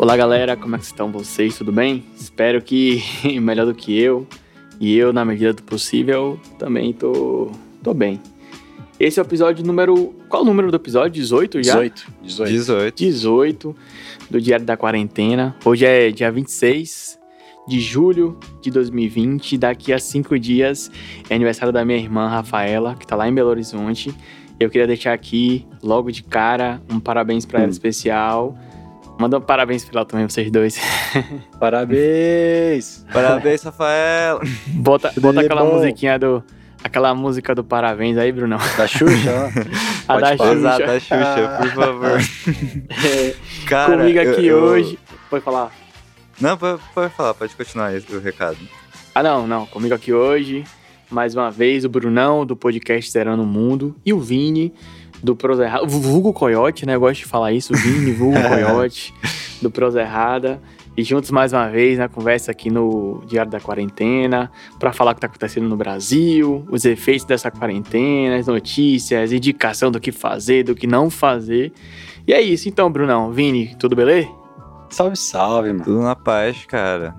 Olá galera, como é que estão vocês? Tudo bem? Espero que melhor do que eu. E eu, na medida do possível, também tô, tô bem. Esse é o episódio número. Qual o número do episódio? 18 já? 18. 18. 18. 18 do Diário da Quarentena. Hoje é dia 26 de julho de 2020. Daqui a cinco dias é aniversário da minha irmã Rafaela, que tá lá em Belo Horizonte. Eu queria deixar aqui, logo de cara, um parabéns para ela Hum. especial. Manda um parabéns pra ela também, vocês dois. Parabéns! Parabéns, Rafael. Bota, Tudo bota aquela bom. musiquinha do. Aquela música do parabéns aí, Brunão. Da Xuxa, ó. A da. Xuxa. Exato, a Xuxa, por favor. Cara, Comigo eu- aqui eu- hoje. Pode falar. Não, pode, pode falar, pode continuar esse o recado. Ah, não, não. Comigo aqui hoje, mais uma vez, o Brunão, do podcast Zerando o Mundo, e o Vini, do Prosa Errada. O Vulgo Coyote, né? Eu gosto de falar isso. Vini, Vulgo Coyote, do Prosa Errada. E juntos mais uma vez na conversa aqui no Diário da Quarentena, para falar o que tá acontecendo no Brasil, os efeitos dessa quarentena, as notícias, indicação do que fazer, do que não fazer. E é isso então, Brunão. Vini, tudo beleza? Salve, salve, mano. Tudo na paz, cara.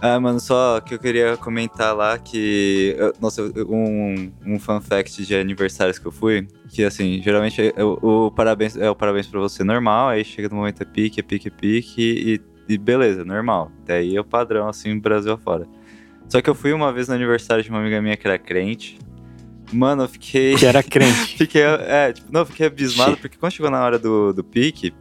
Ah, mano, só que eu queria comentar lá que. eu- Nossa, um, um fun fact de aniversários que eu fui. Que assim, geralmente é o, parabéns é o parabéns pra você normal, aí chega no momento é pique, é pique, é pique, e, e beleza, normal. Daí é o padrão, assim, Brasil afora. Só que eu fui uma vez no aniversário de uma amiga minha que era crente. Mano, eu fiquei. Que era crente. Fiquei, é, tipo, não, eu fiquei abismado, porque quando chegou na hora do, do pique,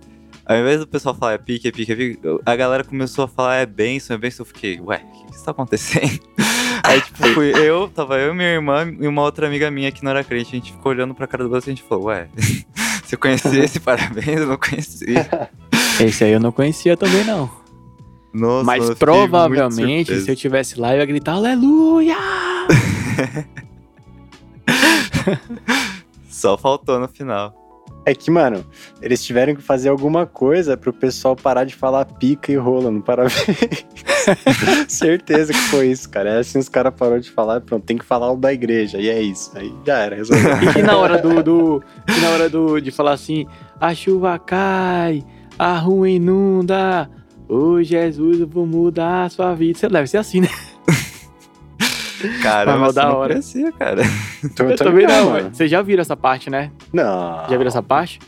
ao invés do pessoal falar é pique, é pique, é pique, a galera começou a falar é benção, é benção, eu fiquei, ué, o que que está acontecendo? Aí, tipo, fui eu, tava eu, minha irmã e uma outra amiga minha que não era crente, a gente ficou olhando pra cara do outro e a gente falou, ué, você conhecia esse parabéns? Eu não conhecia. Esse aí eu não conhecia também, não. Nossa, Mas eu provavelmente, se eu tivesse lá, eu ia gritar aleluia! Só faltou no final. É que, mano, eles tiveram que fazer alguma coisa pro pessoal parar de falar pica e rola no parabéns. Certeza que foi isso, cara. É assim os caras pararam de falar, pronto, tem que falar o da igreja. E é isso. Aí já era, resolveu. E na hora do, do na hora do de falar assim, a chuva cai, a rua inunda, ô Jesus, eu vou mudar a sua vida. Você deve ser assim, né? Caramba, Mas da não hora. conhecia, cara. Tô- Eu tô também ligado, não, mano. Vocês já viram essa parte, né? Não. Já viram essa parte?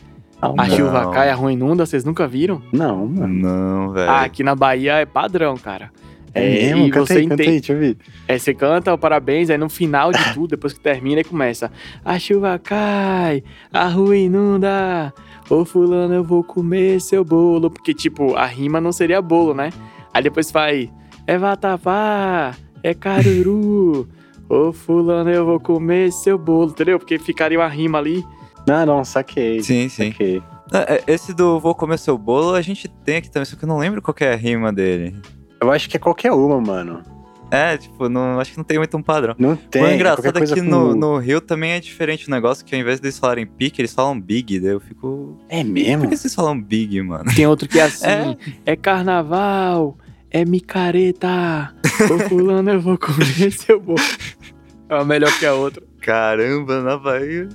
Não, A Não. chuva cai, a rua inunda, vocês nunca viram? Não, mano. Não, velho. Ah, aqui na Bahia é padrão, cara. É mesmo? e Canta você aí, canta aí, deixa eu ver. É, você canta o parabéns, aí no final de tudo, depois que termina, começa. A chuva cai, a rua inunda. Ô fulano, eu vou comer seu bolo. Porque, tipo, a rima não seria bolo, né? Aí depois vai. É vatapá, é caruru. Ô fulano, eu vou comer seu bolo, entendeu? Porque ficaria uma rima ali. Não, não, saquei. Sim, sim. Saquei. Ah, é, Esse do Vou Comer Seu Bolo, a gente tem aqui também, só que eu não lembro qual que é a rima dele. Eu acho que é qualquer uma, mano. É, tipo, não, acho que não tem muito um padrão. Não tem. o qualquer engraçado é que com- no, no Rio também é diferente o negócio, que ao invés deles falarem pique, eles falam big, daí eu fico... É Por mesmo? que vocês falam big, mano? Tem outro que é assim: É. é, carnaval, é micareta. Ô fulano, eu vou comer seu bolo. É uma melhor que a outra. Caramba, na Bahia.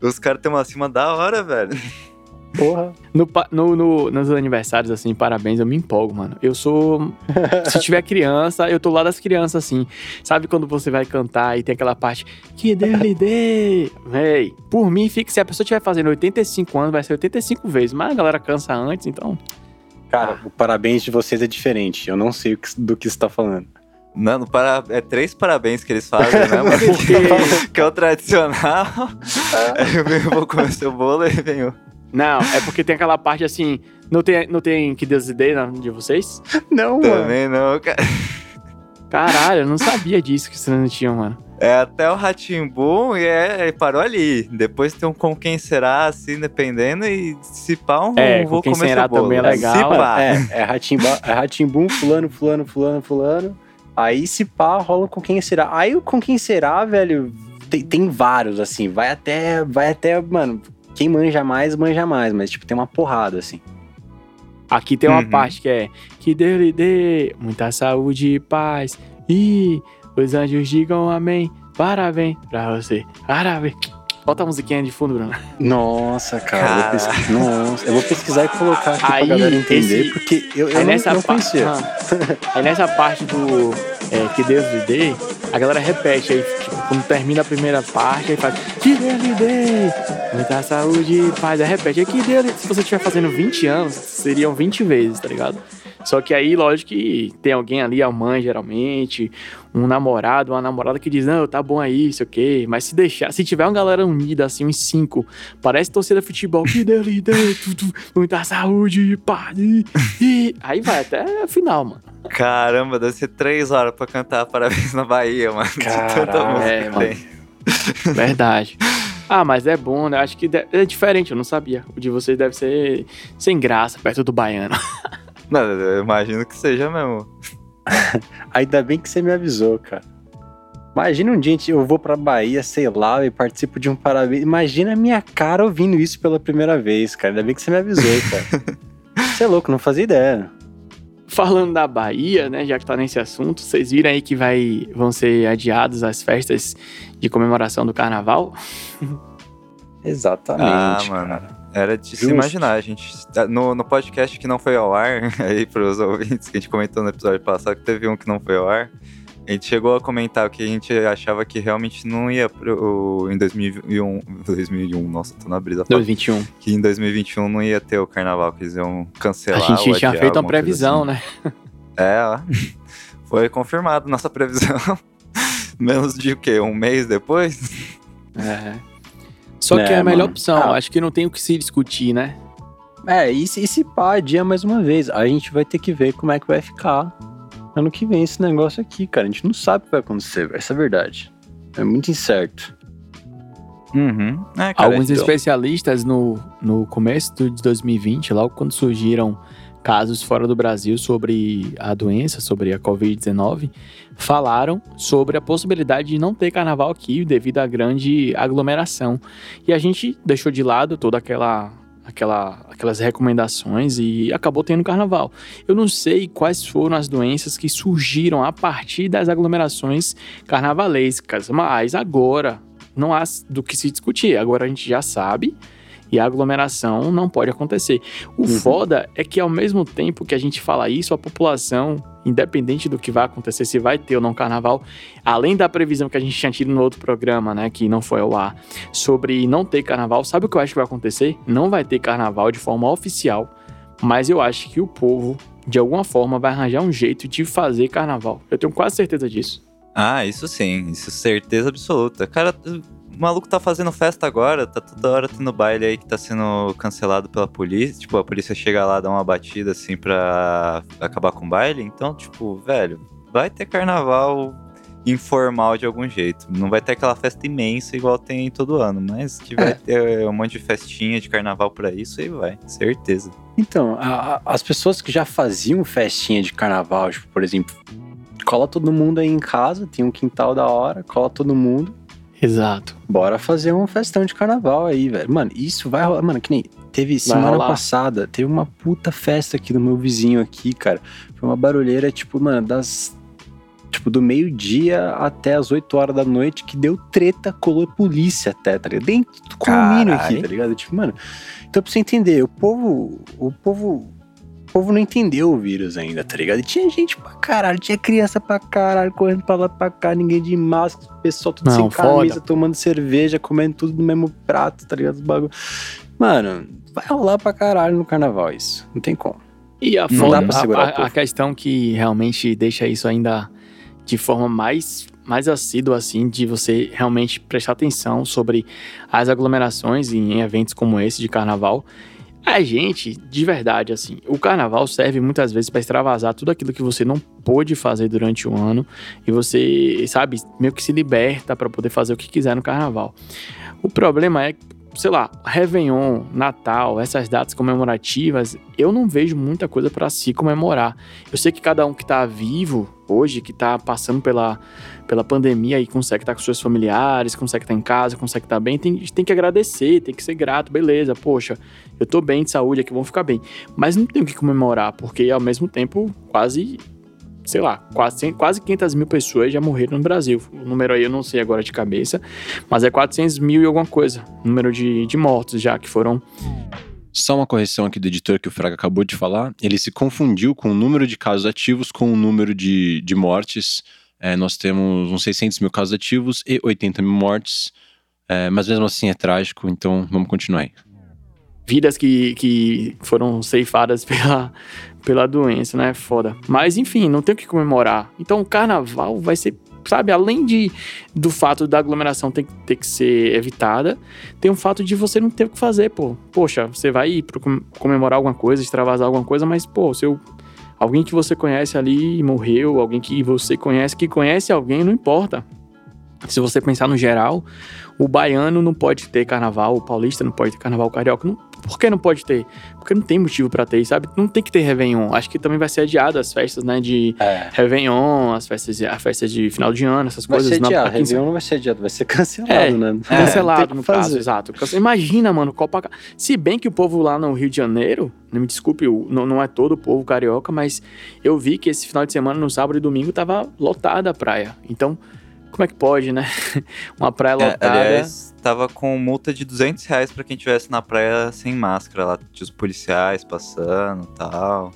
Os caras têm uma cima da hora, velho. Porra. No, no- no- nos aniversários, assim, parabéns, eu me empolgo, mano. Eu sou. Se tiver criança, eu tô lá das crianças, assim. Sabe quando você vai cantar e tem aquela parte que dê? Véi, por mim, fica. Se a pessoa estiver fazendo 85 anos, vai ser 85 vezes. Mas a galera cansa antes, então. Cara, o parabéns de vocês é diferente. Eu não sei que- do que você tá falando. Não, no para... é três parabéns que eles fazem, né? mano? Porque- que é o tradicional. Aí eu venho, vou comer seu bolo e venho... Não, é porque tem aquela parte assim. Não tem, não tem que dê na- de vocês? Não, mano. Também não, cara. Caralho, eu não sabia disso que vocês não tinham, mano. É até o Ratimbum e é, e parou ali. Depois tem um com quem será, assim, dependendo, e se pá, um É, vou Com Quem comer Será bolo. também é legal. Se pá. É, é Ratimba- é Ratimbum, fulano, fulano, fulano, fulano. Aí se pá, rola com quem será. Aí o com quem será, velho, tem, tem vários, assim. Vai até, vai até, mano, quem manja mais, manja mais. Mas, tipo, tem uma porrada, assim. Aqui tem uma Uhum. parte que é que Deus lhe dê muita saúde e paz. E os anjos digam amém. Parabéns pra você. Parabéns. Bota a musiquinha de fundo, Bruno. Nossa, cara. Eu, vou pesquisar, nossa, eu vou pesquisar e colocar aqui Aí, pra galera entender, esse- porque eu, eu Aí não, nessa, não conhecia. Ah. aí nessa parte do é, que Deus lhe dê, a galera repete aí, tipo, quando termina a primeira parte, aí faz que Deus lhe dê, muita saúde e paz. Aí repete, aí que Deus lhe... Se você estiver fazendo 20 anos, seriam 20 vezes, tá ligado? Só que aí, lógico que tem alguém ali, a mãe geralmente, um namorado, uma namorada que diz, não, tá bom aí, sei o quê. Mas se deixar, se tiver uma galera unida, assim, uns cinco, parece torcida de futebol, que tu, muita saúde, paz. e- e... Aí vai até a final, mano. Caramba, deve ser três horas pra cantar Parabéns na Bahia, mano. De tanta Caralho, música é, mano. Verdade. Ah, mas é bom, né? Acho que de- é diferente, eu não sabia. O de vocês deve ser sem graça, perto do baiano. Não, eu imagino que seja mesmo. Ainda bem que você me avisou, cara. Imagina um dia eu vou pra Bahia, sei lá, e participo de um parabéns. Imagina a minha cara ouvindo isso pela primeira vez, cara. Ainda bem que você me avisou, cara. Você é louco, não fazia ideia. Falando da Bahia, né, já que tá nesse assunto, vocês viram aí que vai, vão ser adiadas as festas de comemoração do carnaval? Exatamente. Ah, mano. cara. Era de se Justo. imaginar, a gente. No, no podcast que não foi ao ar, aí pros ouvintes que a gente comentou no episódio passado, que teve um que não foi ao ar, a gente chegou a comentar que a gente achava que realmente não ia pro, em 2001. 2001, nossa, tô na brisa. 2021. Que em 2021 não ia ter o carnaval, que eles iam A cancelar. gente ou tinha feito uma previsão, assim. né? É, ó. foi confirmado nossa previsão. Menos de o quê? Um mês depois? É. Só que É, a melhor mano. opção. Ah. Acho que não tem o que se discutir, né? É, e se, e se pá, adia mais uma vez. A gente vai ter que ver como é que vai ficar ano que vem esse negócio aqui, cara. A gente não sabe o que vai acontecer, velho. essa é a verdade. É muito incerto. Uhum. É, cara, Alguns então- especialistas no, no começo de 2020, logo quando surgiram casos fora do Brasil sobre a doença, sobre a Covid-19, falaram sobre a possibilidade de não ter carnaval aqui devido à grande aglomeração. E a gente deixou de lado toda aquela. Aquela, aquelas recomendações e acabou tendo carnaval. Eu não sei quais foram as doenças que surgiram a partir das aglomerações carnavalescas, mas agora não há do que se discutir. Agora a gente já sabe e a aglomeração não pode acontecer. O Uhum. foda é que ao mesmo tempo que a gente fala isso, a população, independente do que vai acontecer, se vai ter ou não carnaval, além da previsão que a gente tinha tido no outro programa, né, que não foi ao ar, sobre não ter carnaval, sabe o que eu acho que vai acontecer? Não vai ter carnaval de forma oficial, mas eu acho que o povo, de alguma forma, vai arranjar um jeito de fazer carnaval. Eu tenho quase certeza disso. Ah, isso sim, isso certeza absoluta. Cara, o maluco tá fazendo festa agora, tá toda hora tendo baile aí que tá sendo cancelado pela polícia. Tipo, a polícia chega lá, dá uma batida assim pra acabar com o baile. Então, tipo, velho, vai ter carnaval informal de algum jeito. Não vai ter aquela festa imensa igual tem todo ano, mas que vai É. ter um monte de festinha de carnaval pra isso aí vai, certeza. Então, a- a- as pessoas que já faziam festinha de carnaval, tipo, por exemplo, cola todo mundo aí em casa, tem um quintal da hora, cola todo mundo, Exato. bora fazer um festão de carnaval aí, velho. Mano, isso vai rolar. Mano, que nem teve semana rolar. passada, teve uma puta festa aqui do meu vizinho aqui, cara. Foi uma barulheira, tipo, mano, das. Tipo, do meio-dia até as 8 horas da noite, que deu treta, colou polícia até, tá ligado? Dentro do condomínio aqui, tá ligado? Tipo, mano. Então, pra você entender, o povo. O povo. O povo não entendeu o vírus ainda, tá ligado? E tinha gente pra caralho, tinha criança pra caralho, correndo pra lá pra cá, ninguém de máscara, pessoal tudo Não, sem camisa, foda. tomando cerveja, comendo tudo no mesmo prato, tá ligado? Os bagulho. Mano, vai rolar pra caralho no carnaval isso. Não tem como. E a, Não foda- dá pra segurar a- o a, povo. a questão que realmente deixa isso ainda de forma mais, mais assídua, assim, de você realmente prestar atenção sobre as aglomerações em eventos como esse de carnaval. A gente, de verdade, assim, o carnaval serve muitas vezes para extravasar tudo aquilo que você não pôde fazer durante o ano e você, sabe, meio que se liberta para poder fazer o que quiser no carnaval. O problema é sei lá, Réveillon, Natal, essas datas comemorativas, eu não vejo muita coisa para se comemorar. Eu sei que cada um que tá vivo hoje, que tá passando pela, pela pandemia e consegue estar com seus familiares, consegue estar em casa, consegue estar bem, tem, tem que agradecer, tem que ser grato, beleza, poxa, eu tô bem de saúde aqui, vamos ficar bem. Mas não tem o que comemorar, porque ao mesmo tempo quase sei lá, quase, quase 500 mil pessoas já morreram no Brasil. O número aí eu não sei agora de cabeça, mas é 400 mil e alguma coisa. Número de, de mortos já que foram. Só uma correção aqui do editor que o Fraga acabou de falar. Ele se confundiu com o número de casos ativos com o número de, de mortes. É, nós temos uns 600 mil casos ativos e 80 mil mortes. É, mas mesmo assim é trágico, então vamos continuar aí. Vidas que, que foram ceifadas pela, pela doença, né? Foda. Mas enfim, não tem o que comemorar. Então o carnaval vai ser, sabe, além de do fato da aglomeração ter, ter que ser evitada, tem o fato de você não ter o que fazer, pô. Poxa, você vai ir pra comemorar alguma coisa, extravasar alguma coisa, mas, pô, seu. Alguém que você conhece ali morreu, alguém que você conhece que conhece alguém, não importa. Se você pensar no geral, o baiano não pode ter carnaval, o paulista não pode ter carnaval, o carioca não, por que não pode ter? Porque não tem motivo para ter, sabe? Não tem que ter Réveillon. Acho que também vai ser adiado as festas, né? De é. Réveillon, as festas, as festas de final de ano, essas vai coisas. Vai ser adiado. Réveillon não vai ser adiado, vai ser cancelado, é, né? É, cancelado, no caso, exato. Imagina, mano, Copacabana. Se bem que o povo lá no Rio de Janeiro, não me desculpe, não, não é todo o povo carioca, mas eu vi que esse final de semana, no sábado e domingo, tava lotada a praia. Então, como é que pode, né? Uma praia é, lotada. É, aliás, tava com multa de 200 reais pra quem estivesse na praia sem máscara lá. Tinha os policiais passando e tal.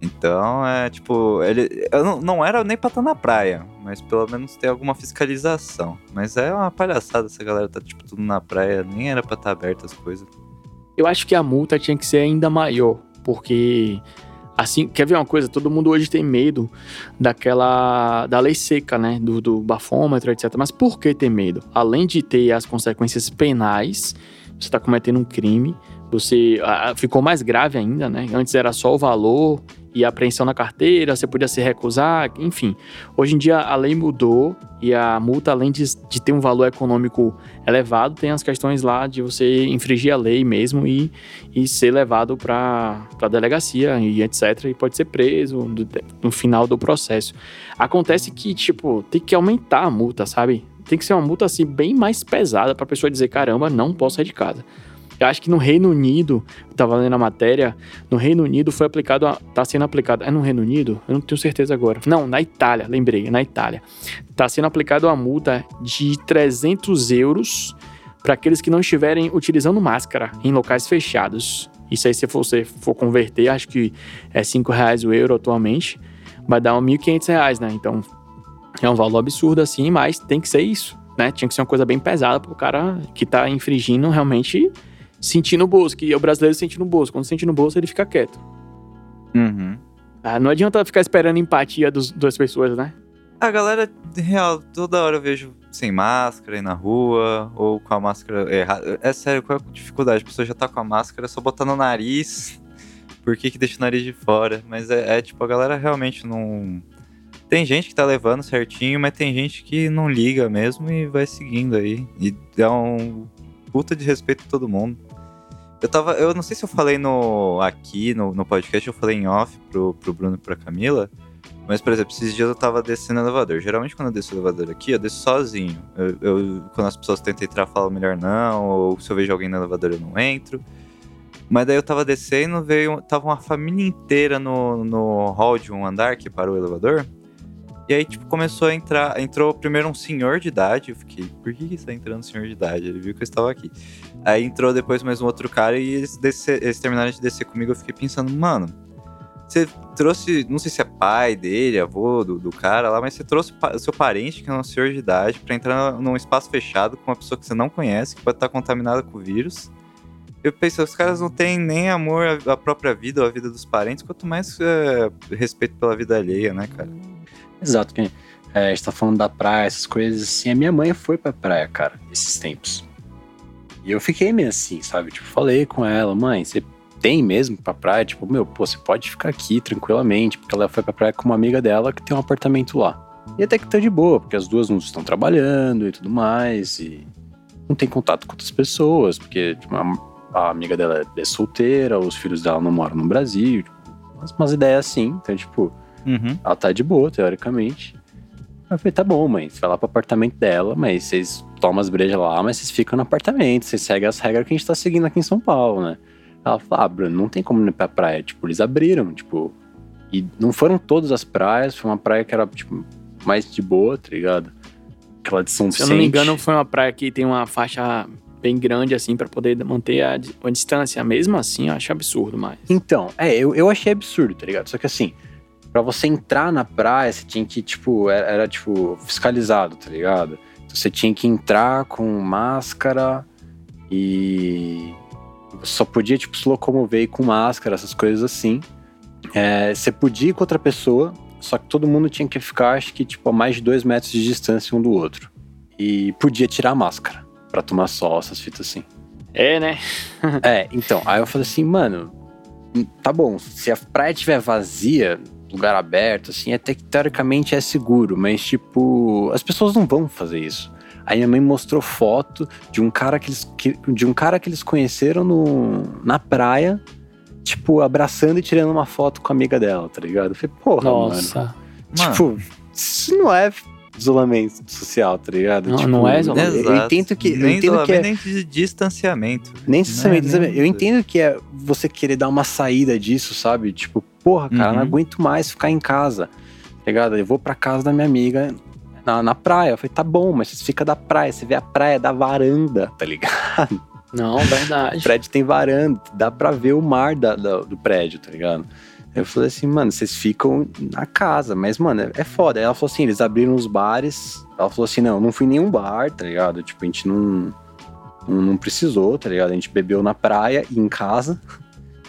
Então, é tipo, ele. Eu não, não era nem pra estar na praia, mas pelo menos ter alguma fiscalização. Mas é uma palhaçada essa galera tá, tipo, tudo na praia, nem era pra estar aberta as coisas. Eu acho que a multa tinha que ser ainda maior, porque Assim, quer ver uma coisa? Todo mundo hoje tem medo daquela. da lei seca, né? Do, do bafômetro, etc. Mas por que ter medo? Além de ter as consequências penais, você está cometendo um crime, você. A, ficou mais grave ainda, né? Antes era só o valor e apreensão na carteira, você podia se recusar, enfim. Hoje em dia a lei mudou e a multa, além de, de ter um valor econômico elevado, tem as questões lá de você infringir a lei mesmo e, e ser levado para a delegacia e etc. E pode ser preso no, no final do processo. Acontece que, tipo, tem que aumentar a multa, sabe? Tem que ser uma multa assim bem mais pesada para a pessoa dizer: caramba, não posso sair de casa. Eu acho que no Reino Unido, estava lendo a matéria, no Reino Unido foi aplicado, está sendo aplicado, é no Reino Unido? Eu não tenho certeza agora. Não, na Itália, lembrei, na Itália. Está sendo aplicado uma multa de 300 euros para aqueles que não estiverem utilizando máscara em locais fechados. Isso aí, se você for converter, acho que é 5 reais o euro atualmente, vai dar uns 1.500 reais, né? Então, é um valor absurdo assim, mas tem que ser isso, né? Tinha que ser uma coisa bem pesada para o cara que está infringindo realmente sentir no bolso, que o brasileiro sente no bolso. Quando sente no bolso, ele fica quieto. Uhum. Ah, não adianta ficar esperando empatia dos, das pessoas, né? A galera, real, toda hora eu vejo sem máscara aí na rua, ou com a máscara errada. É sério, qual é a dificuldade? A pessoa já tá com a máscara, é só botar no nariz. Por que, que deixa o nariz de fora? Mas é, é tipo, a galera realmente não. Tem gente que tá levando certinho, mas tem gente que não liga mesmo e vai seguindo aí. E dá um puta de respeito a todo mundo. Eu tava. Eu não sei se eu falei no aqui no, no podcast, eu falei em off pro, pro Bruno e pra Camila. Mas, por exemplo, esses dias eu tava descendo o elevador. Geralmente, quando eu desço o elevador aqui, eu desço sozinho. Eu, eu, quando as pessoas tentam entrar, eu falo melhor não. Ou se eu vejo alguém no elevador, eu não entro. Mas daí eu tava descendo, veio. Tava uma família inteira no, no hall de um andar que parou o elevador. E aí, tipo, começou a entrar. Entrou primeiro um senhor de idade. Eu fiquei, por que, está entrando um senhor de idade? Ele viu que eu estava aqui. Aí entrou depois mais um outro cara e eles, eles terminaram de descer comigo. Eu fiquei pensando, mano, você trouxe, não sei se é pai dele, avô do, do cara lá, mas você trouxe o seu parente, que é um senhor de idade, para entrar num espaço fechado com uma pessoa que você não conhece, que pode estar contaminada com o vírus. Eu penso, os caras não têm nem amor à própria vida ou à vida dos parentes, quanto mais é, respeito pela vida alheia, né, cara? Exato, que é, a gente tá falando da praia, essas coisas assim. A minha mãe foi pra praia, cara, esses tempos. E eu fiquei meio assim, sabe? Tipo, falei com ela, mãe, você tem mesmo pra praia? Tipo, meu, pô, você pode ficar aqui tranquilamente, porque ela foi pra praia com uma amiga dela que tem um apartamento lá. E até que tá de boa, porque as duas não estão trabalhando e tudo mais, e não tem contato com outras pessoas, porque tipo, a, a, amiga dela é solteira, os filhos dela não moram no Brasil, tipo, umas, umas ideias assim. Então, tipo, Uhum. Ela tá de boa, teoricamente. Eu falei, tá bom, mãe, você vai lá pro apartamento dela, mas vocês tomam as brejas lá, mas vocês ficam no apartamento, vocês seguem as regras que a gente tá seguindo aqui em São Paulo, né? Ela falou, ah, Bruno, não tem como ir pra praia. Tipo, eles abriram, tipo, E não foram todas as praias, foi uma praia que era, tipo, mais de boa, tá ligado? Aquela de São Se eu não me engano, foi uma praia que tem uma faixa bem grande, assim, para poder manter a, a, distância. Mesmo assim, eu acho absurdo, mas. Então, é, eu, eu achei absurdo, tá ligado? Só que assim, para você entrar na praia, você tinha que, tipo, era, era, tipo, fiscalizado, tá ligado? Então, você tinha que entrar com máscara e só podia, tipo, se locomover com máscara, essas coisas assim. É, você podia ir com outra pessoa, só que todo mundo tinha que ficar, acho que, tipo, a mais de dois metros de distância um do outro. E podia tirar a máscara para tomar sol, essas fitas assim. É, né? é, então, aí eu falei assim, mano, tá bom, se a praia estiver vazia, lugar aberto, assim, até que teoricamente é seguro, mas, tipo, as pessoas não vão fazer isso. Aí minha mãe mostrou foto de um cara que eles, que, de um cara que eles conheceram no, na praia, tipo, abraçando e tirando uma foto com a amiga dela, tá ligado? Eu falei, porra, Nossa. mano. Tipo, isso não é isolamento social, tá ligado? Não, tipo, não é isolamento. Eu, eu entendo que. Nem eu entendo que é, nem de distanciamento. Nem distanciamento. É nem- Eu entendo que é você querer dar uma saída disso, sabe? Tipo, porra, cara, Uhum. não aguento mais ficar em casa. Tá ligado? Eu vou pra casa da minha amiga na, na praia. Eu falei, tá bom, mas você fica da praia, você vê a praia da varanda, tá ligado? Não, O verdade. prédio tem varanda, dá pra ver o mar da- da- do prédio, tá ligado? Eu falei assim, mano, vocês ficam na casa, mas, mano, é, é foda. Aí ela falou assim, eles abriram os bares. Ela falou assim, não, não fui em nenhum bar, tá ligado? Tipo, a gente não, não, não precisou, tá ligado? A gente bebeu na praia e em casa.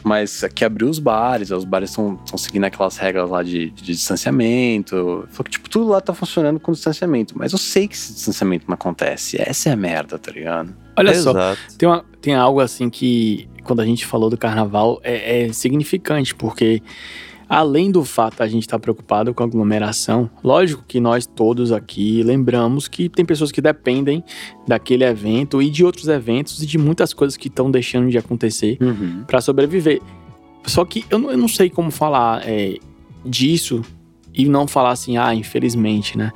Mas aqui abriu os bares, os bares estão seguindo aquelas regras lá de, de distanciamento. Falou que, tipo, tudo lá tá funcionando com distanciamento. Mas eu sei que esse distanciamento não acontece. Essa é a merda, tá ligado? Olha só, Exato. tem, uma- tem algo assim que, quando a gente falou do carnaval, é, é significante, porque além do fato a gente estar preocupado com a aglomeração, lógico que nós todos aqui lembramos que tem pessoas que dependem daquele evento e de outros eventos e de muitas coisas que estão deixando de acontecer Uhum. para sobreviver. Só que eu não, eu não sei como falar é, disso e não falar assim, ah, infelizmente, né?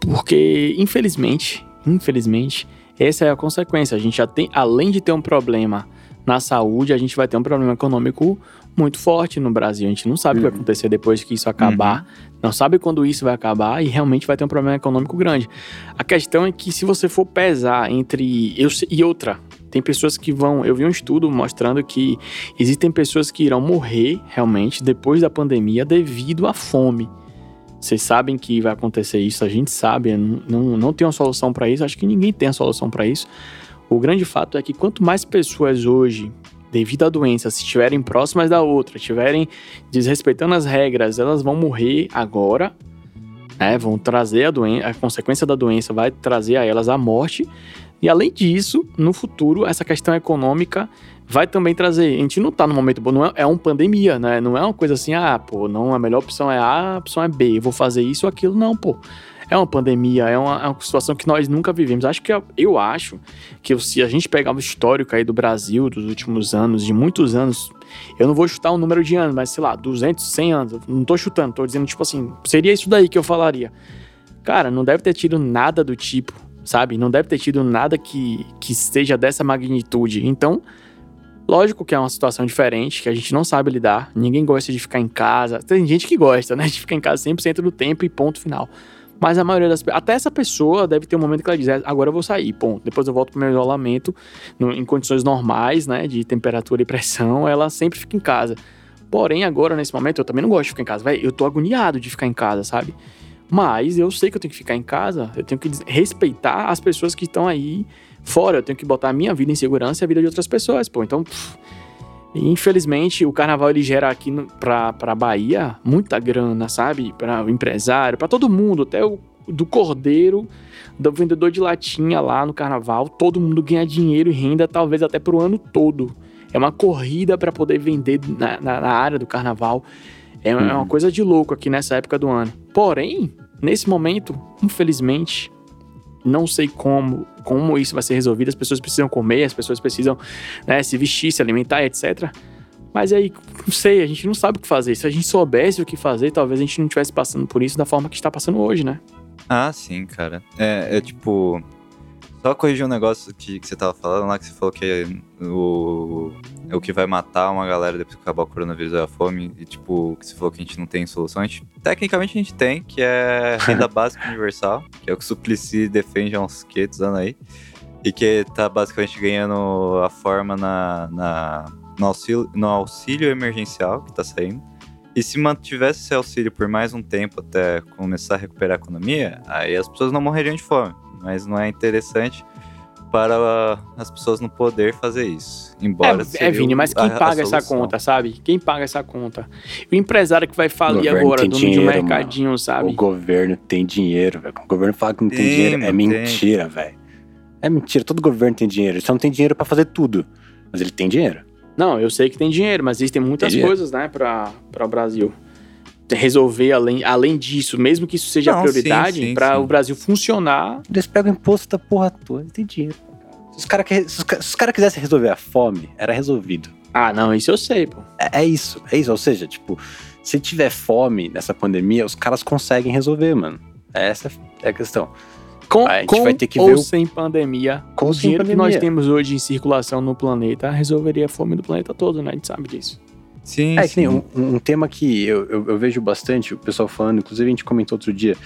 Porque, infelizmente, infelizmente, essa é a consequência. A gente já tem, além de ter um problema na saúde, a gente vai ter um problema econômico muito forte no Brasil. A gente não sabe o que vai Uhum. acontecer depois que isso acabar, não sabe quando isso vai acabar e realmente vai ter um problema econômico grande. A questão é que se você for pesar entre eu e outra, tem pessoas que vão. Eu vi um estudo mostrando que existem pessoas que irão morrer realmente depois da pandemia devido à fome. Vocês sabem que vai acontecer isso, a gente sabe, não, não, não tem uma solução para isso, acho que ninguém tem a solução para isso. O grande fato é que quanto mais pessoas hoje, devido à doença, se estiverem próximas da outra, estiverem desrespeitando as regras, elas vão morrer agora, né? Vão trazer a doença, a consequência da doença vai trazer a elas a morte. E além disso, no futuro, essa questão econômica vai também trazer. A gente não tá no momento bom, não é, é uma pandemia, né? Não é uma coisa assim, ah, pô, não, a melhor opção é A, a opção é B, eu vou fazer isso ou aquilo. Não, pô. É uma pandemia, é uma, é uma situação que nós nunca vivemos. Acho que eu acho que se a gente pegar o histórico aí do Brasil dos últimos anos, de muitos anos, eu não vou chutar um número de anos, mas sei lá, 200, 100 anos, não tô chutando, tô dizendo tipo assim, seria isso daí que eu falaria. Cara, não deve ter tido nada do tipo, sabe? Não deve ter tido nada que, que seja dessa magnitude. Então, lógico que é uma situação diferente, que a gente não sabe lidar. Ninguém gosta de ficar em casa. Tem gente que gosta, né? De ficar em casa 100% do tempo e ponto final. Mas a maioria das Até essa pessoa deve ter um momento que ela diz: "É, agora eu vou sair, ponto. Depois eu volto pro meu isolamento, no- em condições normais, né? De temperatura e pressão, ela sempre fica em casa. Porém, agora, nesse momento, eu também não gosto de ficar em casa. Véi, eu tô agoniado de ficar em casa, sabe? Mas eu sei que eu tenho que ficar em casa, eu tenho que respeitar as pessoas que estão aí fora. Eu tenho que botar a minha vida em segurança e a vida de outras pessoas, pô. Então, pff, infelizmente, o carnaval ele gera aqui no, pra, pra Bahia muita grana, sabe? Para o empresário, pra todo mundo, até o do cordeiro, do vendedor de latinha lá no carnaval. Todo mundo ganha dinheiro e renda, talvez até pro ano todo. É uma corrida para poder vender na, na- na área do carnaval. É, é uma Uhum. coisa de louco aqui nessa época do ano. Porém, nesse momento, infelizmente, não sei como, como isso vai ser resolvido. As pessoas precisam comer, as pessoas precisam né, se vestir, se alimentar, etc. Mas aí, não sei, a gente não sabe o que fazer. Se a gente soubesse o que fazer, talvez a gente não estivesse passando por isso da forma que está passando hoje, né? Ah, sim, cara. É, é tipo. Só corrigir um negócio que, que você tava falando lá, que você falou que o, é o que vai matar uma galera depois que acabar o coronavírus é a fome. E, tipo, que você falou que a gente não tem gente, tecnicamente a gente tem, que é renda básica universal, que é o que o Suplicy defende há uns 500 anos aí. E que tá basicamente ganhando a forma na, na, no, auxílio, no auxílio emergencial que tá saindo. E se mantivesse esse auxílio por mais um tempo até começar a recuperar a economia, aí as pessoas não morreriam de fome. Mas não é interessante para as pessoas no poder fazer isso. Embora é, é Vini, mas quem a, paga a essa conta, sabe? Quem paga essa conta? O empresário que vai falir agora, dono dinheiro, de um mercadinho, mano. sabe? O governo tem dinheiro, velho. O governo fala que não tem, tem dinheiro. É mentira, velho. É mentira. Todo governo tem dinheiro. Ele só não tem dinheiro para fazer tudo. Mas ele tem dinheiro. Não, eu sei que tem dinheiro, mas existem muitas tem coisas, né, para o Brasil resolver além, além disso, mesmo que isso seja não, a prioridade, para o Brasil funcionar. Eles pegam imposto da porra toda, tem dinheiro. Se os caras cara quisessem resolver a fome, era resolvido. Ah, não, isso eu sei, pô. É, é, isso, é isso. Ou seja, tipo, se tiver fome nessa pandemia, os caras conseguem resolver, mano. Essa é a questão. Com, a gente com vai ter que ou ver o... sem pandemia, com o dinheiro pandemia. que nós temos hoje em circulação no planeta resolveria a fome do planeta todo, né? A gente sabe disso. Sim, é, sim. Um, um, tema que eu, eu, eu, vejo bastante o pessoal falando, inclusive a gente comentou outro dia,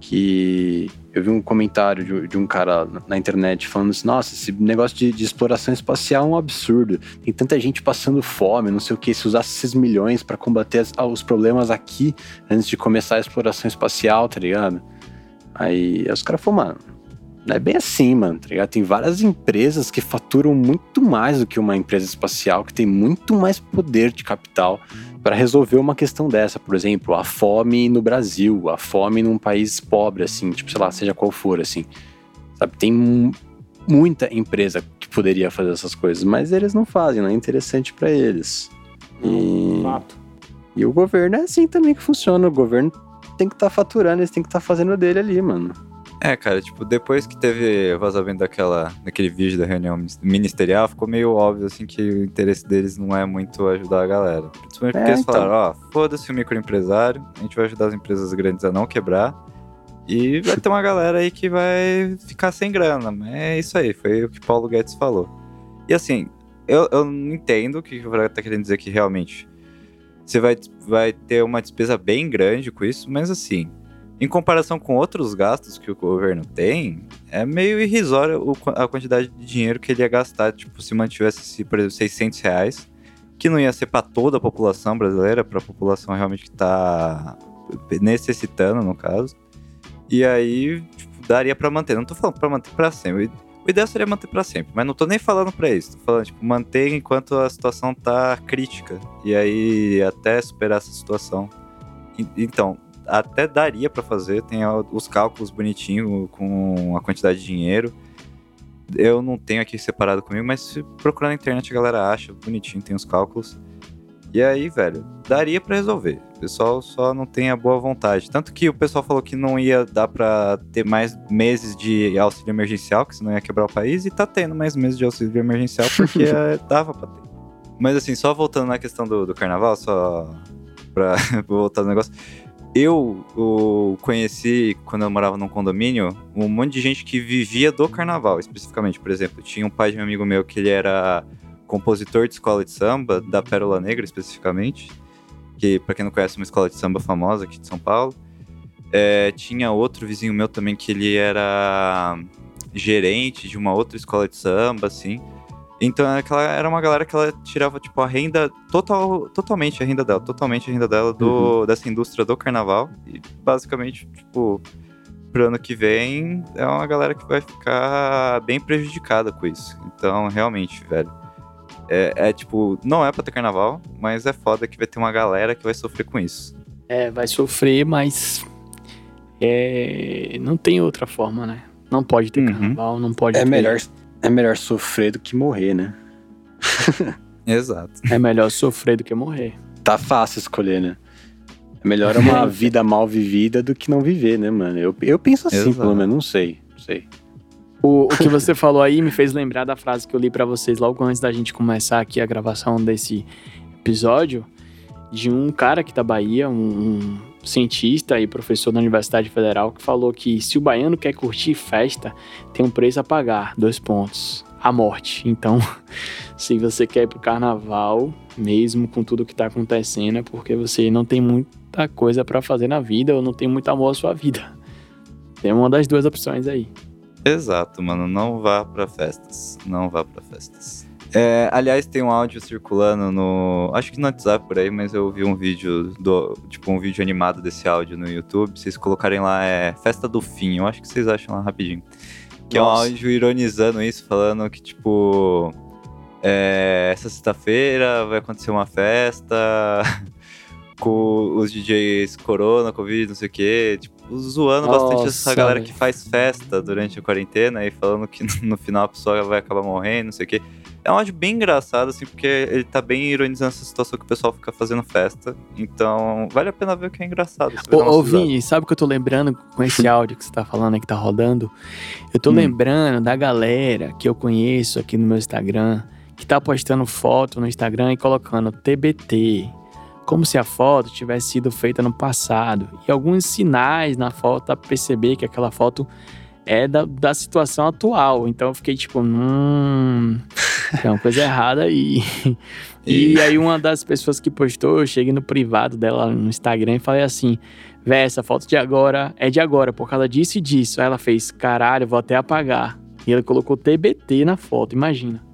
que eu vi um comentário de, de um cara na internet falando assim, nossa, esse negócio de, de, exploração espacial é um absurdo. Tem tanta gente passando fome, não sei o que, se usasse esses milhões para combater as, os problemas aqui antes de começar a exploração espacial, tá ligado? Aí os caras falaram, mano, é bem assim, mano, tá ligado? Tem várias empresas que faturam muito mais do que uma empresa espacial, que tem muito mais poder de capital para resolver uma questão dessa. Por exemplo, a fome no Brasil, a fome num país pobre, assim, tipo, sei lá, seja qual for, assim. Sabe, tem muita empresa que poderia fazer essas coisas, mas eles não fazem, não é interessante para eles. E... Fato. E o governo é assim também que funciona. O governo tem que estar tá faturando, eles têm que estar tá fazendo dele ali, mano. É, cara, tipo, depois que teve vazamento daquela, daquele vídeo da reunião ministerial, ficou meio óbvio, assim, que o interesse deles não é muito ajudar a galera. Principalmente é, porque eles então. falaram, ó, oh, foda-se o microempresário, a gente vai ajudar as empresas grandes a não quebrar, e vai ter uma galera aí que vai ficar sem grana. É isso aí, foi o que Paulo Guedes falou. E assim, eu, eu não entendo o que o Braga tá querendo dizer que realmente você vai, vai ter uma despesa bem grande com isso, mas assim, em comparação com outros gastos que o governo tem, é meio irrisório a quantidade de dinheiro que ele ia gastar, tipo, se mantivesse, por exemplo, 600 reais, que não ia ser para toda a população brasileira, para a população realmente que está necessitando, no caso. E aí, tipo, daria para manter. Não tô falando para manter para sempre. O ideal seria manter para sempre, mas não tô nem falando para isso. Tô falando, tipo, manter enquanto a situação tá crítica. E aí, até superar essa situação. Então, até daria para fazer, tem os cálculos bonitinho com a quantidade de dinheiro. Eu não tenho aqui separado comigo, mas se procurar na internet a galera acha bonitinho, tem os cálculos. E aí, velho, daria para resolver. O pessoal só não tem a boa vontade. Tanto que o pessoal falou que não ia dar para ter mais meses de auxílio emergencial, que senão ia quebrar o país, e tá tendo mais meses de auxílio emergencial porque dava pra ter. Mas assim, só voltando na questão do, do carnaval, só pra voltar no negócio. Eu, eu conheci, quando eu morava num condomínio, um monte de gente que vivia do carnaval, especificamente. Por exemplo, tinha um pai de um amigo meu que ele era compositor de escola de samba, da Pérola Negra especificamente, que para quem não conhece é uma escola de samba famosa aqui de São Paulo. É, tinha outro vizinho meu também que ele era gerente de uma outra escola de samba, assim. Então aquela era uma galera que ela tirava tipo a renda total, totalmente a renda dela, totalmente a renda dela do, uhum. dessa indústria do carnaval e basicamente tipo pro ano que vem é uma galera que vai ficar bem prejudicada com isso. Então realmente, velho, é, é tipo não é para ter carnaval, mas é foda que vai ter uma galera que vai sofrer com isso. É, vai sofrer, mas é, não tem outra forma, né? Não pode ter uhum. carnaval, não pode. É ter... melhor é melhor sofrer do que morrer, né? Exato. É melhor sofrer do que morrer. Tá fácil escolher, né? É melhor uma vida mal vivida do que não viver, né, mano? Eu, eu penso assim, Exato. pelo menos, não sei. Não sei. O, o que você falou aí me fez lembrar da frase que eu li para vocês logo antes da gente começar aqui a gravação desse episódio, de um cara aqui da Bahia, um, um cientista e professor da Universidade Federal, que falou que se o baiano quer curtir festa, tem um preço a pagar, dois pontos. a morte. Então, se você quer ir pro carnaval, mesmo com tudo que tá acontecendo, é porque você não tem muita coisa para fazer na vida ou não tem muito amor à sua vida. Tem uma das duas opções aí. Exato, mano. Não vá pra festas. Não vá pra festas. É, aliás, tem um áudio circulando no. Acho que no WhatsApp por aí, mas eu vi um vídeo do. Tipo, um vídeo animado desse áudio no YouTube. Vocês colocarem lá, é Festa do Fim. Eu acho que vocês acham lá rapidinho. Que Nossa. é um áudio ironizando isso, falando que, tipo. é, essa sexta-feira vai acontecer uma festa com os DJs Corona, Covid, não sei o quê. Tipo, zoando bastante essa Nossa, galera que faz festa durante a quarentena e falando que no final a pessoa vai acabar morrendo, não sei o quê. É um áudio bem engraçado, assim, porque ele tá bem ironizando essa situação que o pessoal fica fazendo festa. Então, vale a pena ver o que é engraçado. Ô, ô. Vini, sabe o que eu tô lembrando com esse áudio que você tá falando aí que tá rodando? Eu tô Hum. lembrando da galera que eu conheço aqui no meu Instagram, que tá postando foto no Instagram e colocando TBT, como se a foto tivesse sido feita no passado. E alguns sinais na foto pra perceber que aquela foto é da, da situação atual. Então eu fiquei tipo, hum, tem uma coisa errada aí. E aí uma das pessoas que postou, eu cheguei no privado dela no Instagram e falei assim, véi, essa foto de agora é de agora, por causa disso e disso. Aí ela fez, caralho, vou até apagar. E ele colocou TBT na foto, imagina.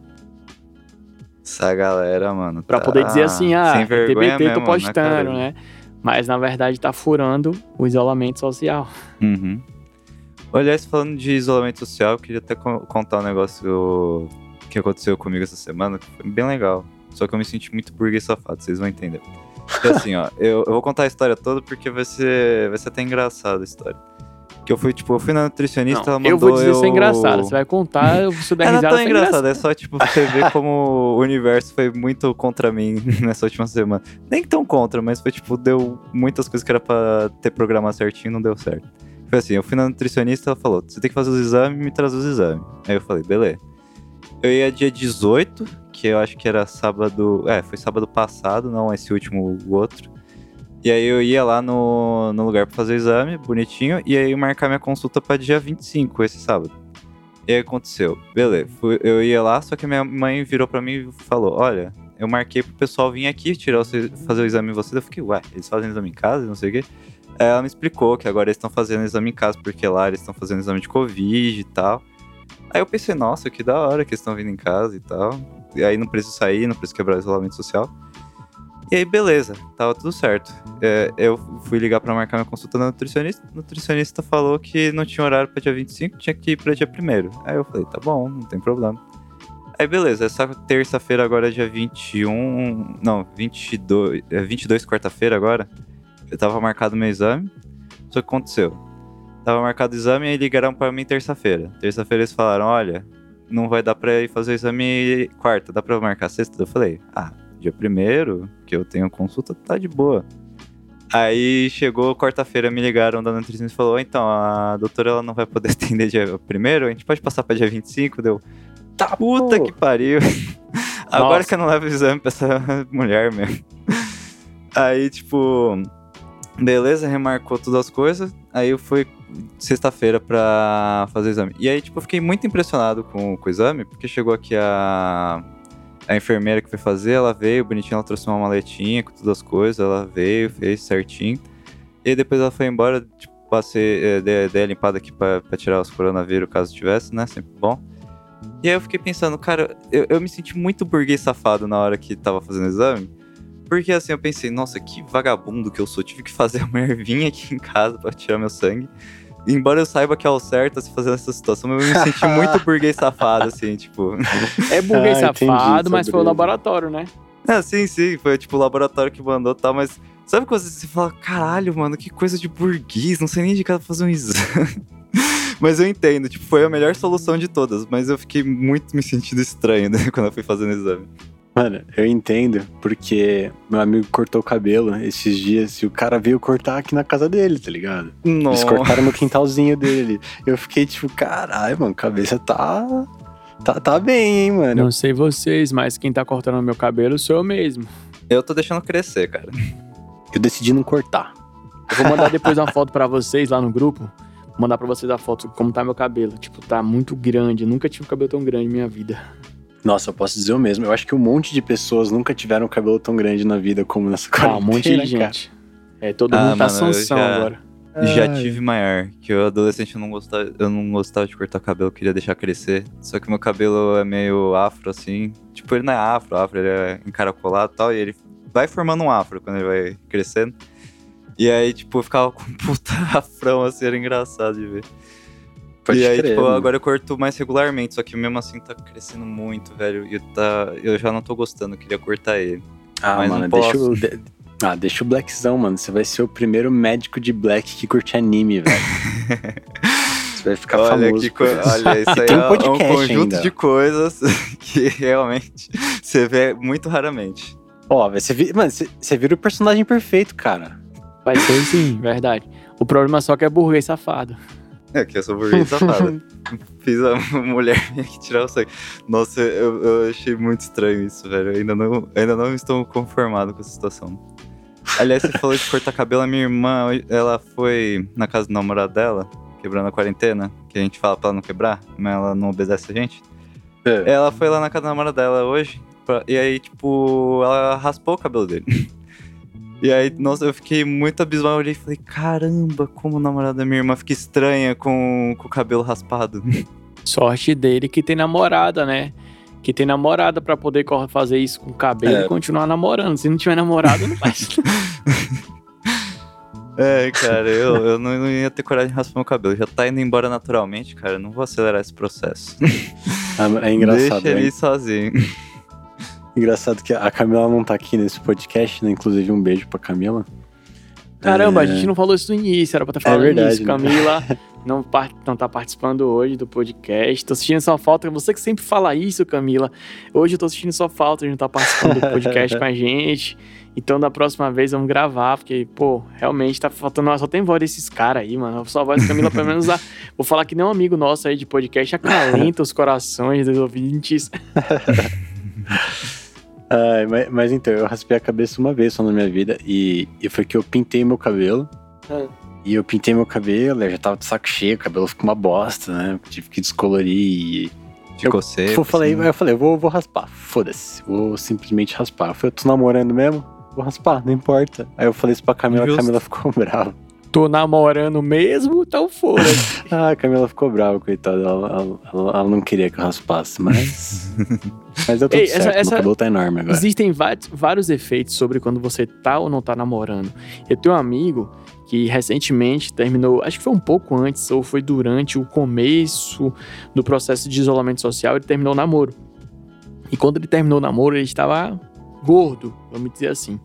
Essa galera, mano. Pra tá poder dizer assim, ah, TBT tô na postando, né? Mas na verdade tá furando o isolamento social. Uhum. Aliás, falando de isolamento social, eu queria até co- contar um negócio que aconteceu comigo essa semana, que foi bem legal. Só que eu me senti muito burguês safado, vocês vão entender. Porque assim, ó, eu, eu vou contar a história toda porque vai ser, vai ser até engraçada a história. Que eu fui, tipo, eu fui na nutricionista, ela Não, mandou eu vou dizer se é eu- engraçado. Você vai contar, eu vou dar É, não é risada. engraçado, é só, tipo, você ver como o universo foi muito contra mim nessa última semana. Nem tão contra, mas foi, tipo, deu muitas coisas que era pra ter programado certinho e não deu certo. Foi assim, eu fui na nutricionista, ela falou, você tem que fazer os exames me traz os exames. Aí eu falei, beleza. Eu ia dia 18, que eu acho que era sábado... É, foi sábado passado, não esse último, o outro. E aí eu ia lá no, no lugar pra fazer o exame, bonitinho, e aí marcar minha consulta pra dia 25, esse sábado. E aí aconteceu, beleza, fui- eu ia lá, só que minha mãe virou pra mim e falou, olha, eu marquei pro pessoal vir aqui tirar o, fazer o exame em você, eu fiquei, ué, eles fazem exame em casa, não sei o quê. Aí ela me explicou que agora eles estão fazendo exame em casa, porque lá eles estão fazendo exame de Covid e tal. Aí eu pensei, nossa, que da hora que eles estão vindo em casa e tal. E aí não preciso sair, não preciso quebrar o isolamento social. E aí, beleza, tava tudo certo. É, eu fui ligar pra marcar minha consulta na nutricionista. Nutricionista falou que não tinha horário pra dia 25, tinha que ir pra dia 1 Aí eu falei, tá bom, não tem problema. Aí beleza, essa terça-feira agora é dia 21. Não, 22. É 22, quarta-feira agora. Eu tava marcado meu exame. Só que aconteceu. Tava marcado o exame e ligaram pra mim terça-feira. Terça-feira eles falaram: olha, não vai dar pra ir fazer o exame quarta, dá pra marcar sexta? Eu falei: ah, dia primeiro, que eu tenho consulta, tá de boa. Aí chegou quarta-feira, me ligaram da nutricionista e falou: então, a doutora ela não vai poder atender dia primeiro, a gente pode passar pra dia 25? Deu. Tá, Puta pô. que pariu. Agora Nossa. que eu não levo o exame pra essa mulher mesmo. Aí, tipo, beleza, remarcou todas as coisas. Aí eu fui sexta-feira pra fazer o exame. E aí, tipo, eu fiquei muito impressionado com, com o exame, porque chegou aqui a, a enfermeira que foi fazer, ela veio, bonitinha, ela trouxe uma maletinha com todas as coisas, ela veio, fez certinho. E depois ela foi embora, tipo, passei, eh, dei, dei a limpada aqui pra, pra tirar os coronavírus, caso tivesse, né? Sempre bom. E aí eu fiquei pensando, cara, eu, eu me senti muito burguês safado na hora que tava fazendo o exame. Porque assim, eu pensei, nossa, que vagabundo que eu sou. Tive que fazer a mulher vir aqui em casa pra tirar meu sangue. Embora eu saiba que é o certo a se fazer nessa situação, mas eu me senti muito burguês safado, assim, tipo. É burguês Ah, entendi, safado, mas foi o laboratório, né? É, sim, sim, foi tipo o laboratório que mandou e tal, mas sabe quando você fala, caralho, mano, que coisa de burguês, não sei nem de cada fazer um exame. mas eu entendo, tipo, foi a melhor solução de todas, mas eu fiquei muito me sentindo estranho, né, quando eu fui fazendo o exame. Mano, eu entendo, porque meu amigo cortou o cabelo esses dias e o cara veio cortar aqui na casa dele, tá ligado? Eles Nossa. cortaram no quintalzinho dele. Eu fiquei tipo, caralho, mano, cabeça tá. Tá, tá bem, hein, mano. Não sei vocês, mas quem tá cortando meu cabelo sou eu mesmo. Eu tô deixando crescer, cara. Eu decidi não cortar. Eu vou mandar depois uma foto pra vocês lá no grupo, Vou mandar pra vocês a foto como tá meu cabelo. Tipo, tá muito grande. Nunca tive um cabelo tão grande na minha vida. Nossa, eu posso dizer o mesmo. Eu acho que um monte de pessoas nunca tiveram um cabelo tão grande na vida como nessa Ah, quarentena, um monte de cara. gente. É, todo Ah, mundo tá mano, já- agora. Já Ai. tive maior, que eu adolescente eu não gostava, eu não gostava de cortar cabelo, eu queria deixar crescer. Só que meu cabelo é meio afro, assim. Tipo, ele não é afro, afro, ele é encaracolado e tal, e ele vai formando um afro quando ele vai crescendo. E aí, tipo, eu ficava com um puta afrão, assim, era engraçado de ver. Pode e aí, crer, tipo, mano. agora eu corto mais regularmente, só que mesmo assim tá crescendo muito, velho. E tá, eu já não tô gostando, eu queria cortar ele. Ah, mas mano, deixa o. de- Ah, deixa o Blackzão, mano. Você vai ser o primeiro médico de Black que curte anime, velho. Você vai ficar olha, famoso. que olha, isso aí Tem um é um podcast conjunto ainda. de coisas que realmente você vê muito raramente. Ó, ser. vi- Mano, você- você vira o personagem perfeito, cara. Vai ser sim, verdade. O problema só que é burguês safado. É que eu sou burguês safado. Fiz a mulher minha que tirar o sangue. Nossa, eu, eu achei muito estranho isso, velho. Eu ainda não, ainda não estou conformado com essa situação. Aliás, você falou de cortar cabelo. A minha irmã, ela foi na casa do namorado dela, quebrando a quarentena, que a gente fala pra ela não quebrar, mas ela não obedece a gente. Ela foi lá na casa da namorada dela hoje, pra- e aí, tipo, ela raspou o cabelo dele. E aí, nossa, eu fiquei muito abismado. Eu olhei e falei, caramba, como a namorada da minha irmã fica estranha com, com o cabelo raspado. Sorte dele que tem namorada, né? Que tem namorada pra poder fazer isso com o cabelo É. e continuar namorando. Se não tiver namorada, não faz. É, cara, eu, eu não, não ia ter coragem de raspar meu cabelo. Já tá indo embora naturalmente, cara. eu Não vou acelerar esse processo. Ah, É engraçado, Deixa ele ir sozinho. Engraçado que a Camila não tá aqui nesse podcast, né? Inclusive, um beijo pra Camila. Caramba, a É. gente não falou isso no início, era pra estar falando verdade, isso. né? Camila não, par- não tá participando hoje do podcast. Tô assistindo sua falta. Você que sempre fala isso, Camila. Hoje eu tô assistindo sua falta, a gente não tá participando do podcast com a gente. Então, da próxima vez, vamos gravar, porque, pô, realmente tá faltando. Só tem voz desses caras aí, mano. Só a voz da Camila, pelo menos, a- vou falar que nem um amigo nosso aí de podcast acalenta os corações dos ouvintes. Ai, mas, mas então, eu raspei a cabeça uma vez só na minha vida e, e foi que eu pintei meu cabelo. Ah. E eu pintei meu cabelo, eu já tava de saco cheio, o cabelo ficou uma bosta, né? Tive que descolorir e. Ficou seco. eu falei, assim. aí eu falei, eu vou, vou raspar, foda-se, vou simplesmente raspar. Eu falei, eu tô namorando mesmo? Vou raspar, não importa. Aí eu falei isso pra Camila, a Justo. Camila ficou brava. Tô namorando mesmo, então foda-se. Ah, a Camila ficou brava, coitada. Ela, ela- ela- não queria que eu raspasse, mas. mas deu tudo Ei, certo, essa- meu essa- cabelo tá enorme agora. Existem vários, vários efeitos sobre quando você tá ou não tá namorando. Eu tenho um amigo que recentemente terminou, acho que foi um pouco antes, ou foi durante o começo do processo de isolamento social, ele terminou o namoro. E quando ele terminou o namoro, ele estava gordo, vamos dizer assim.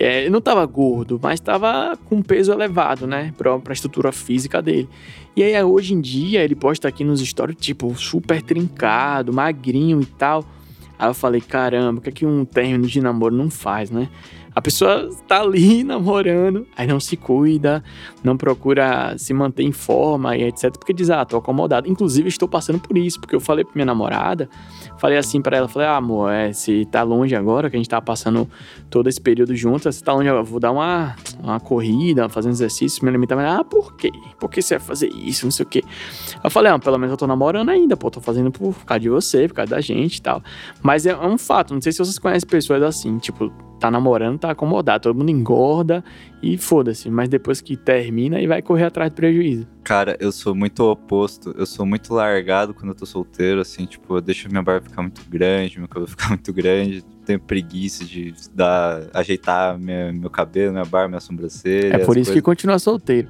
É, não estava gordo, mas estava com peso elevado, né? Pra, pra estrutura física dele. E aí, hoje em dia, ele posta aqui nos stories, tipo, super trincado, magrinho e tal. Aí eu falei, caramba, o que é que um término de namoro não faz, né? A pessoa tá ali namorando, aí não se cuida, não procura se manter em forma e etc. Porque diz, ah, tô acomodado. Inclusive, estou passando por isso, porque eu falei pra minha namorada, falei assim pra ela, falei, ah, amor, é, se tá longe agora, que a gente tá passando todo esse período juntos, se tá longe, eu vou dar uma, uma corrida, fazer um exercício, me alimentar. Ah, por quê? Por que você vai fazer isso? Não sei o quê. Eu falei, ah, pelo menos eu tô namorando ainda, pô, tô fazendo por causa de você, por causa da gente e tal. Mas é um fato, não sei se vocês conhecem pessoas assim, tipo, tá namorando, tá acomodado, todo mundo engorda e foda-se, mas depois que termina, aí vai correr atrás do prejuízo. Cara, eu sou muito oposto. Eu sou muito largado quando eu tô solteiro, assim, tipo, eu deixo minha barba ficar muito grande, meu cabelo ficar muito grande. Tenho preguiça de dar, ajeitar minha- meu cabelo, minha barba, minha sobrancelha. É por isso que coisas. continua solteiro.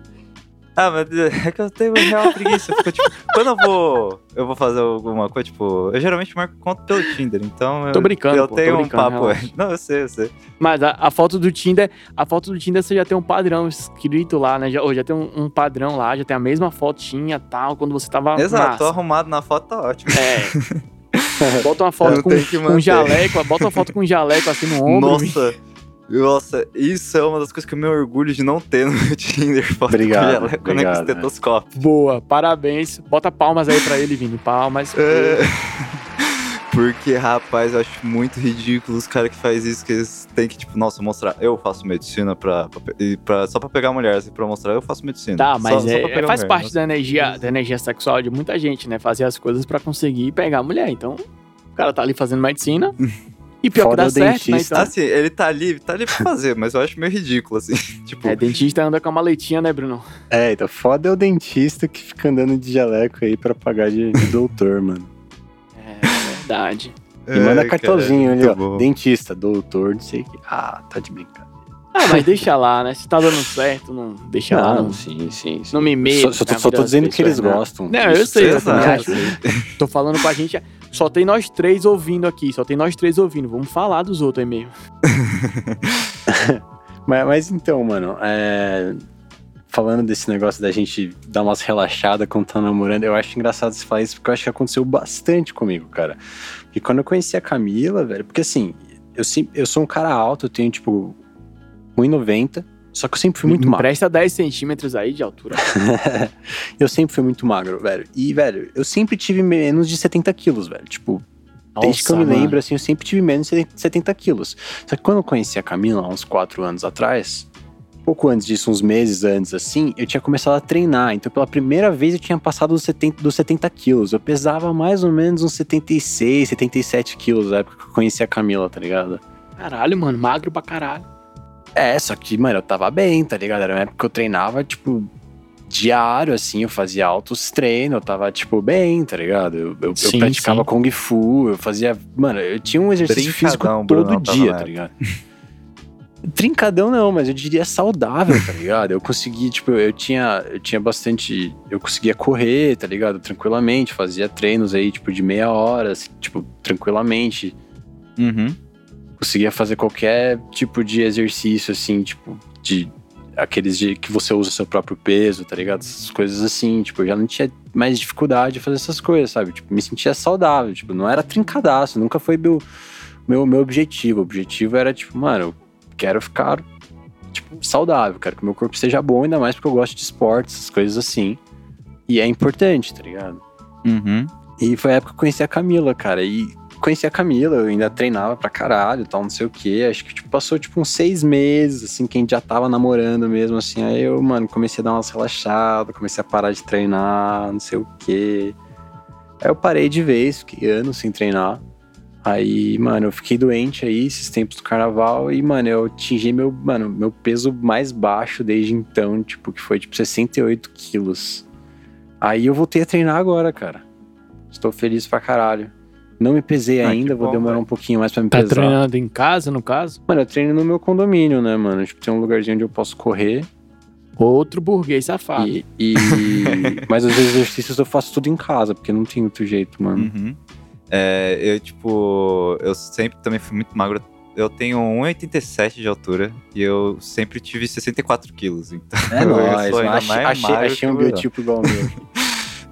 Ah, mas é que eu tenho real preguiça. Eu fico, tipo, quando eu vou, eu vou fazer alguma coisa, tipo, eu geralmente marco conta pelo Tinder, então. Tô eu- brincando, Eu pô, tô tenho um papo. relaxa. Não, eu sei, eu sei. Mas a, a foto do Tinder, a foto do Tinder você já tem um padrão escrito lá, né? Já, ou já tem um, um padrão lá, já tem a mesma fotinha tal, quando você tava Exato, tô massa. arrumado na foto, tá ótimo. É. Bota uma Eu foto com, com um jaleco, bota uma foto com um jaleco assim no ombro. Nossa, nossa, isso é uma das coisas que eu me orgulho de não ter no meu Tinder. Foto Obrigado, né, obrigado, com estetoscópio. Boa, parabéns. Bota palmas aí pra ele, Vini. Palmas. É, Porque, rapaz, eu acho muito ridículo os caras que fazem isso, que eles têm que, tipo, nossa, mostrar, eu faço medicina pra, pra, pra- só pra pegar mulher, assim, pra mostrar, eu faço medicina. Tá, Só- mas só é- pra pegar faz mulher, parte nossa. da energia, da energia sexual de muita gente, né? Fazer as coisas pra conseguir pegar a mulher. Então, o cara tá ali fazendo medicina. E pior Foda que o dá certo, né? dentista. Então, Assim, ele tá ali, tá ali pra fazer, mas eu acho meio ridículo, assim. Tipo, é, dentista anda com a maletinha, né, Bruno? É, então foda é o dentista que fica andando de jaleco aí pra pagar de, de doutor, mano. É verdade. E manda ai, cartãozinho cara, ali, ó. bom. Dentista, doutor, não sei o que. Ah, tá de brincadeira. Ah, mas deixa lá, né? Se tá dando certo, não deixa lá. Não, sim, sim, sim. não me meto. Só, só, só tô dizendo que eles não. gostam. Não, eu sei, Exato. Tô falando pra gente. Só tem nós três ouvindo aqui, só tem nós três ouvindo. Vamos falar dos outros aí mesmo. Mas, mas então, mano, é, falando desse negócio da gente dar umas relaxadas quando tá namorando, eu acho engraçado você falar isso, porque eu acho que aconteceu bastante comigo, cara. E quando eu conheci a Camila, velho, porque assim, eu, eu sou um cara alto, eu tenho, tipo, 1,90, só que eu sempre fui muito Me magro. Empresta 10 centímetros aí de altura. eu sempre fui muito magro, velho. E, velho, eu sempre tive menos de 70 quilos, velho. Tipo, Desde que eu me Nossa, mano. lembro, assim, eu sempre tive menos de 70 quilos. Só que quando eu conheci a Camila, há uns 4 anos atrás, pouco antes disso, uns meses antes, assim, eu tinha começado a treinar. Então, pela primeira vez, eu tinha passado dos 70, dos 70 quilos. Eu pesava mais ou menos uns 76, 77 quilos na época que eu conheci a Camila, tá ligado? Caralho, mano, magro pra caralho. É, só que, mano, eu tava bem, tá ligado? Era uma época que eu treinava, tipo, diário, assim, eu fazia altos treinos, eu tava, tipo, bem, tá ligado? Eu, eu, eu Sim, praticava sim. Kung Fu, eu fazia. Mano, eu tinha um exercício físico todo Brunão, tava dia, tá ligado? Trincadão não, mas eu diria saudável, tá ligado? Eu consegui, tipo, eu tinha, eu tinha bastante. Eu conseguia correr, tá ligado? Tranquilamente, fazia treinos aí, tipo, de meia hora, assim, tipo, tranquilamente Uhum. Conseguia fazer qualquer tipo de exercício, assim, tipo, de aqueles de que você usa seu próprio peso, tá ligado? Essas coisas assim, tipo, eu já não tinha mais dificuldade de fazer essas coisas, sabe? Tipo, me sentia saudável, tipo, não era trincadaço, nunca foi meu, meu, meu objetivo. O objetivo era, tipo, mano, eu quero ficar, tipo, saudável, quero que meu corpo seja bom, ainda mais porque eu gosto de esportes, essas coisas assim. E é importante, tá ligado? Uhum. E foi a época que eu conheci a Camila, cara. E conheci a Camila, eu ainda treinava pra caralho, tal, não sei o quê. Acho que tipo, passou tipo uns seis meses, assim, que a gente já tava namorando mesmo, assim. Aí eu, mano, comecei a dar umas relaxadas, comecei a parar de treinar, não sei o quê. Aí eu parei de vez, fiquei anos sem treinar. Aí, mano, eu fiquei doente aí esses tempos do carnaval e, mano, eu atingi meu, mano, meu peso mais baixo desde então, tipo, que foi tipo 68 quilos. Aí eu voltei a treinar agora, cara. Estou feliz pra caralho. Não me pesei Ah, ainda, vou bom, demorar velho. um pouquinho mais pra me Tá pesar. treinando em casa, no caso? Mano, eu treino no meu condomínio, né, mano? Tipo, tem um lugarzinho onde eu posso correr. Outro burguês safado. E, e- Mas os exercícios eu faço tudo em casa, porque não tem outro jeito, mano. Uhum. É, eu, tipo, eu sempre também fui muito magro. Eu tenho 1,87 de altura e eu sempre tive 64 quilos. Então, É eu nóis, sou mano. ainda Achei, mais achei, um biotipo igual ao meu.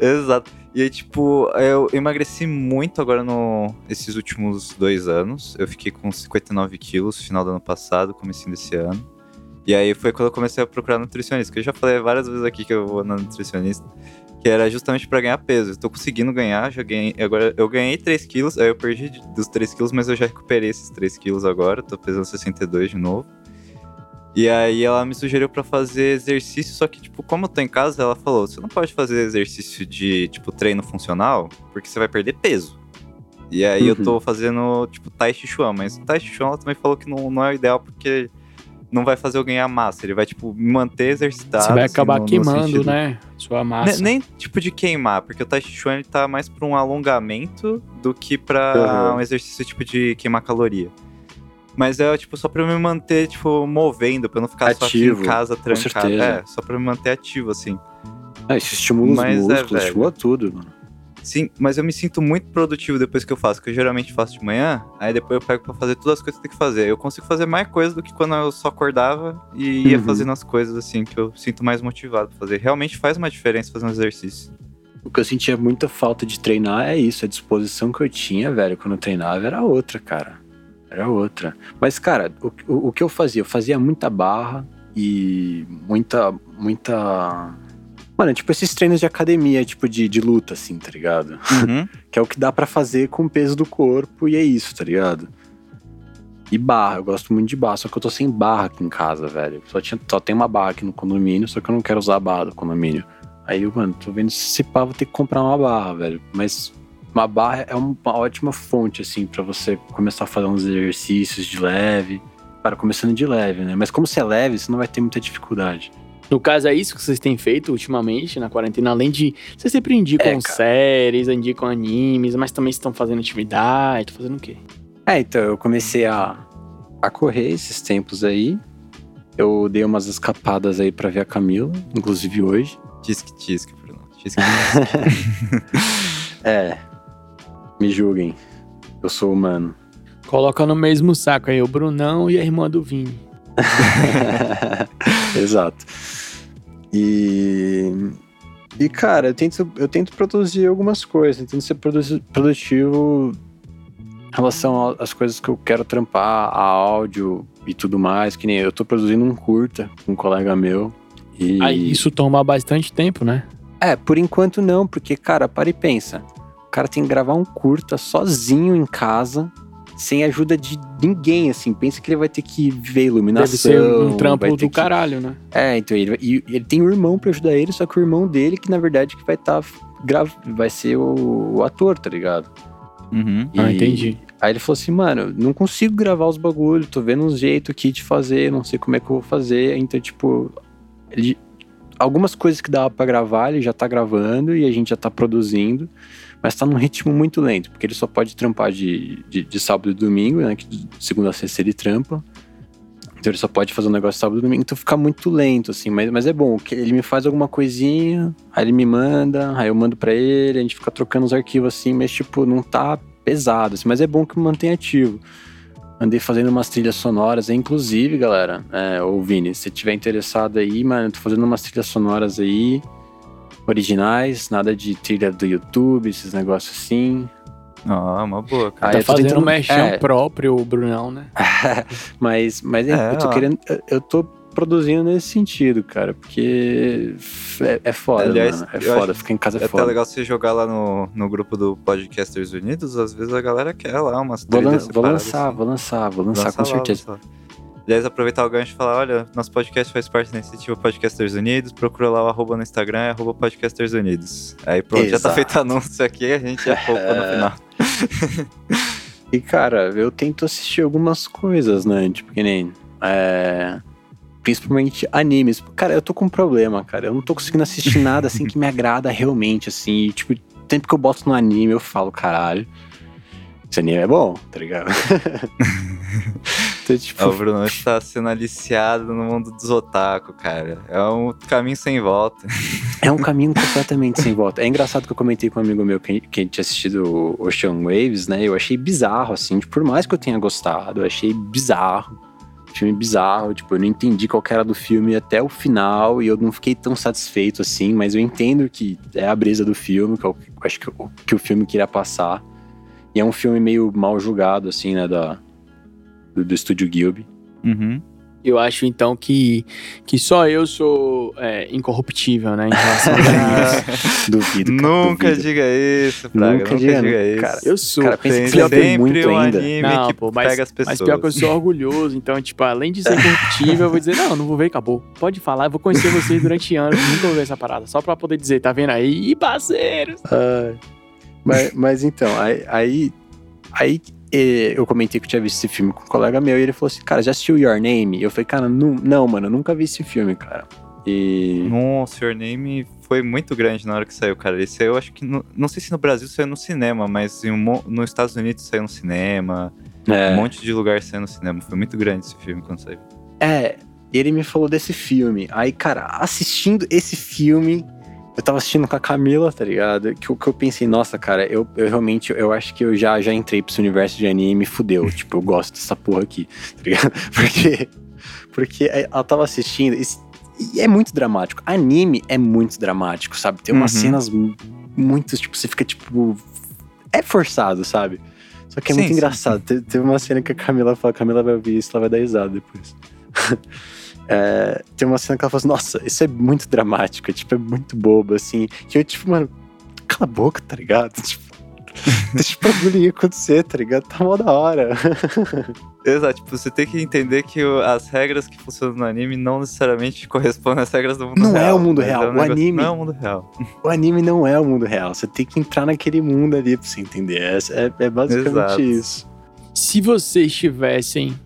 Exato. E aí, tipo, eu emagreci muito agora no esses últimos dois anos. Eu fiquei com 59 quilos final do ano passado, comecinho desse ano. E aí foi quando eu comecei a procurar nutricionista, que eu já falei várias vezes aqui que eu vou na nutricionista, que era justamente pra ganhar peso. Eu tô conseguindo ganhar, já ganhei. Agora eu ganhei 3 quilos, aí eu perdi dos 3 quilos, mas eu já recuperei esses 3 quilos agora, tô pesando 62 de novo. E aí ela me sugeriu pra fazer exercício, só que, tipo, como eu tô em casa, ela falou, você não pode fazer exercício de, tipo, treino funcional, porque você vai perder peso. E aí eu Uhum. tô fazendo, tipo, Tai Chi Chuan, mas o Tai Chi Chuan ela também falou que não, não é o ideal, porque não vai fazer eu ganhar massa, ele vai, tipo, me manter exercitado. Você vai assim, acabar no- no queimando, sentido- né? Sua massa. Nem, tipo de queimar, porque o Tai Chi Chuan ele tá mais pra um alongamento do que pra Aham. um exercício tipo de queimar caloria. Mas é tipo só pra eu me manter tipo movendo, pra eu não ficar só aqui Ativo, em casa trancado. certeza. É, só pra eu me manter ativo assim. Ah, isso estimula os Mas é, músculos, velho. estimula tudo, mano. Sim, mas eu me sinto muito produtivo depois que eu faço, que eu geralmente faço de manhã, aí depois eu pego pra fazer todas as coisas que eu tenho que fazer. Eu consigo fazer mais coisas do que quando eu só acordava e ia Uhum. fazendo as coisas assim, que eu sinto mais motivado pra fazer. Realmente faz uma diferença fazer um exercício. O que eu sentia muita falta de treinar é isso. A disposição que eu tinha, velho, quando eu treinava era outra, cara. Era outra. Mas, cara, o, o, o que eu fazia? Eu fazia muita barra e muita, muita Mano, é tipo esses treinos de academia, tipo de, de luta, assim, tá ligado? Uhum. Que é o que dá pra fazer com o peso do corpo e é isso, tá ligado? E barra, eu gosto muito de barra, só que eu tô sem barra aqui em casa, velho. Só, tinha, só tem uma barra aqui no condomínio, só que eu não quero usar a barra do condomínio. Aí eu, mano, tô vendo se pá, vou ter que comprar uma barra, velho. Mas uma barra é uma ótima fonte, assim, pra você começar a fazer uns exercícios de leve. Para começando de leve, né? Mas como você é leve, você não vai ter muita dificuldade. No caso, é isso que vocês têm feito ultimamente na quarentena, além de. Vocês sempre indicam É, séries, indicam animes, mas também estão fazendo atividade, estão fazendo o quê? É, então eu comecei a, a correr esses tempos aí. Eu dei umas escapadas aí pra ver a Camila, inclusive hoje. Tisque, tisque, Bruno. Tisque. É. Me julguem. Eu sou humano. Coloca no mesmo saco aí o Brunão e a irmã do Vini. Exato. E. E, cara, eu tento, eu tento produzir algumas coisas, eu tento ser produtivo em relação às coisas que eu quero trampar, a áudio e tudo mais, que nem eu tô produzindo um curta com um colega meu. E... Aí isso toma bastante tempo, né? É, por enquanto não, porque, cara, para e pensa. O cara tem que gravar um curta sozinho em casa, sem ajuda de ninguém, assim. Pensa que ele vai ter que ver iluminação. Deve ser um trampo vai ter do que- caralho, né? É, então ele, e ele tem um irmão pra ajudar ele, só que o irmão dele, que na verdade que vai estar grava, vai ser o, o ator, tá ligado? Uhum. Ah, E- entendi. Aí ele falou assim, mano, não consigo gravar os bagulhos, tô vendo um jeito aqui de fazer, não sei como é que eu vou fazer. Então, tipo, ele- algumas coisas que dava pra gravar, ele já tá gravando e a gente já tá produzindo, mas tá num ritmo muito lento, porque ele só pode trampar de, de, de sábado e domingo, né? Que segunda a sexta ele trampa. Então ele só pode fazer um negócio sábado e domingo, então fica muito lento, assim, mas, mas é bom, que ele me faz alguma coisinha, aí ele me manda, aí eu mando pra ele, a gente fica trocando os arquivos assim, mas tipo, não tá pesado, assim, mas é bom que mantém ativo. Andei fazendo umas trilhas sonoras, inclusive, galera, é, ô Vini, se tiver interessado aí, mano, eu tô fazendo umas trilhas sonoras aí, originais, nada de trilha do YouTube, esses negócios assim. Ah, uma boa, cara. Ah, tá fazendo tentando- um merchan é. próprio, o Brunão, né? mas, mas É, eu tô ó. querendo, eu- tô produzindo nesse sentido, cara, porque é, é foda, Aliás, mano, é foda, ficar em casa É é até foda. legal você jogar lá no, no grupo do Podcasters Unidos, às vezes a galera quer lá umas Vou, lan- trilhas vou lançar, assim. vou lançar, vou lançar Lança com lá, certeza. lança lá. Aliás, aproveitar o gancho e falar, olha, nosso podcast faz parte da iniciativa Podcasters Unidos, procura lá o arroba no Instagram, é arroba Podcasters Unidos. Aí pronto, já tá Exato. feito anúncio aqui, a gente já poupa no final. E, cara, eu tento assistir algumas coisas, né? Tipo, que nem. é, Principalmente animes. Cara, eu tô com um problema, cara. Eu não tô conseguindo assistir nada assim que me agrada realmente, assim. E, tipo, sempre que eu boto no anime, eu falo, caralho. Esse anime é bom, tá ligado? então, tipo, Ah, o Bruno está sendo aliciado no mundo dos otaku, cara. É um caminho sem volta. É um caminho completamente sem volta. É engraçado que eu comentei com um amigo meu que, que tinha assistido o Ocean Waves, né? Eu achei bizarro, assim, tipo, por mais que eu tenha gostado, eu achei bizarro. Filme bizarro, tipo, eu não entendi qual que era do filme até o final e eu não fiquei tão satisfeito assim, mas eu entendo que é a brisa do filme, que eu acho que, o- que o filme queria passar. E é um filme meio mal julgado, assim, né, da, do, do estúdio Gilby. Uhum. Eu acho então que, que só eu sou é, incorruptível, né? Em relação a isso. Duvido, cara, Nunca duvido. diga isso, Praga. Nunca Nunca, diga, diga isso. cara. Eu sou. Cara, pensa que sempre muito um ainda. anime Não, que pô, mas, pega as pessoas. mas pior que eu sou orgulhoso, então, tipo, além de ser incorruptível, eu vou dizer, não, não vou ver, acabou. Pode falar, eu vou conhecer vocês durante anos, nunca vou ver essa parada. Só pra poder dizer, tá vendo aí? Parceiros! Ai. mas, mas então, aí, aí, aí, eh, eu comentei que eu tinha visto esse filme com um colega meu e ele falou assim, cara, já assistiu Your Name? E eu falei, cara, não, não, mano, eu nunca vi esse filme, cara. E. Nossa, Your Name foi muito grande na hora que saiu, cara. Ele saiu, acho que. No, não sei se no Brasil saiu no cinema, mas em um nos Estados Unidos saiu no cinema. É, Um monte de lugar saiu no cinema. Foi muito grande esse filme quando saiu. é, ele me falou desse filme. Aí, cara, assistindo esse filme, eu tava assistindo com a Camila, tá ligado? Que, que eu pensei, nossa, cara, eu, eu realmente, eu acho que eu já, já entrei pro esse universo de anime e fudeu. tipo, eu gosto dessa porra aqui, tá ligado? Porque, porque ela tava assistindo, esse- e é muito dramático. Anime é muito dramático, sabe? Tem umas Uhum. cenas mu- muito, tipo, você fica, tipo... É forçado, sabe? Só que é Sim, muito sim, engraçado. Te- Teve uma cena que a Camila fala, Camila vai ouvir isso, ela vai dar risada depois. É, tem uma cena que ela fala assim, nossa, isso é muito dramático, tipo, é muito bobo, assim. Que eu, tipo, mano, cala a boca, tá ligado? Tipo, deixa o bagulho acontecer, tá ligado? Tá mó da hora. Exato, tipo, você tem que entender que as regras que funcionam no anime não necessariamente correspondem às regras do mundo Não é real. o mundo mas real, um o anime- Não é o mundo real. o anime não é o mundo real, você tem que entrar naquele mundo ali pra você entender. É, é- é basicamente Exato. isso. Se vocês tivessem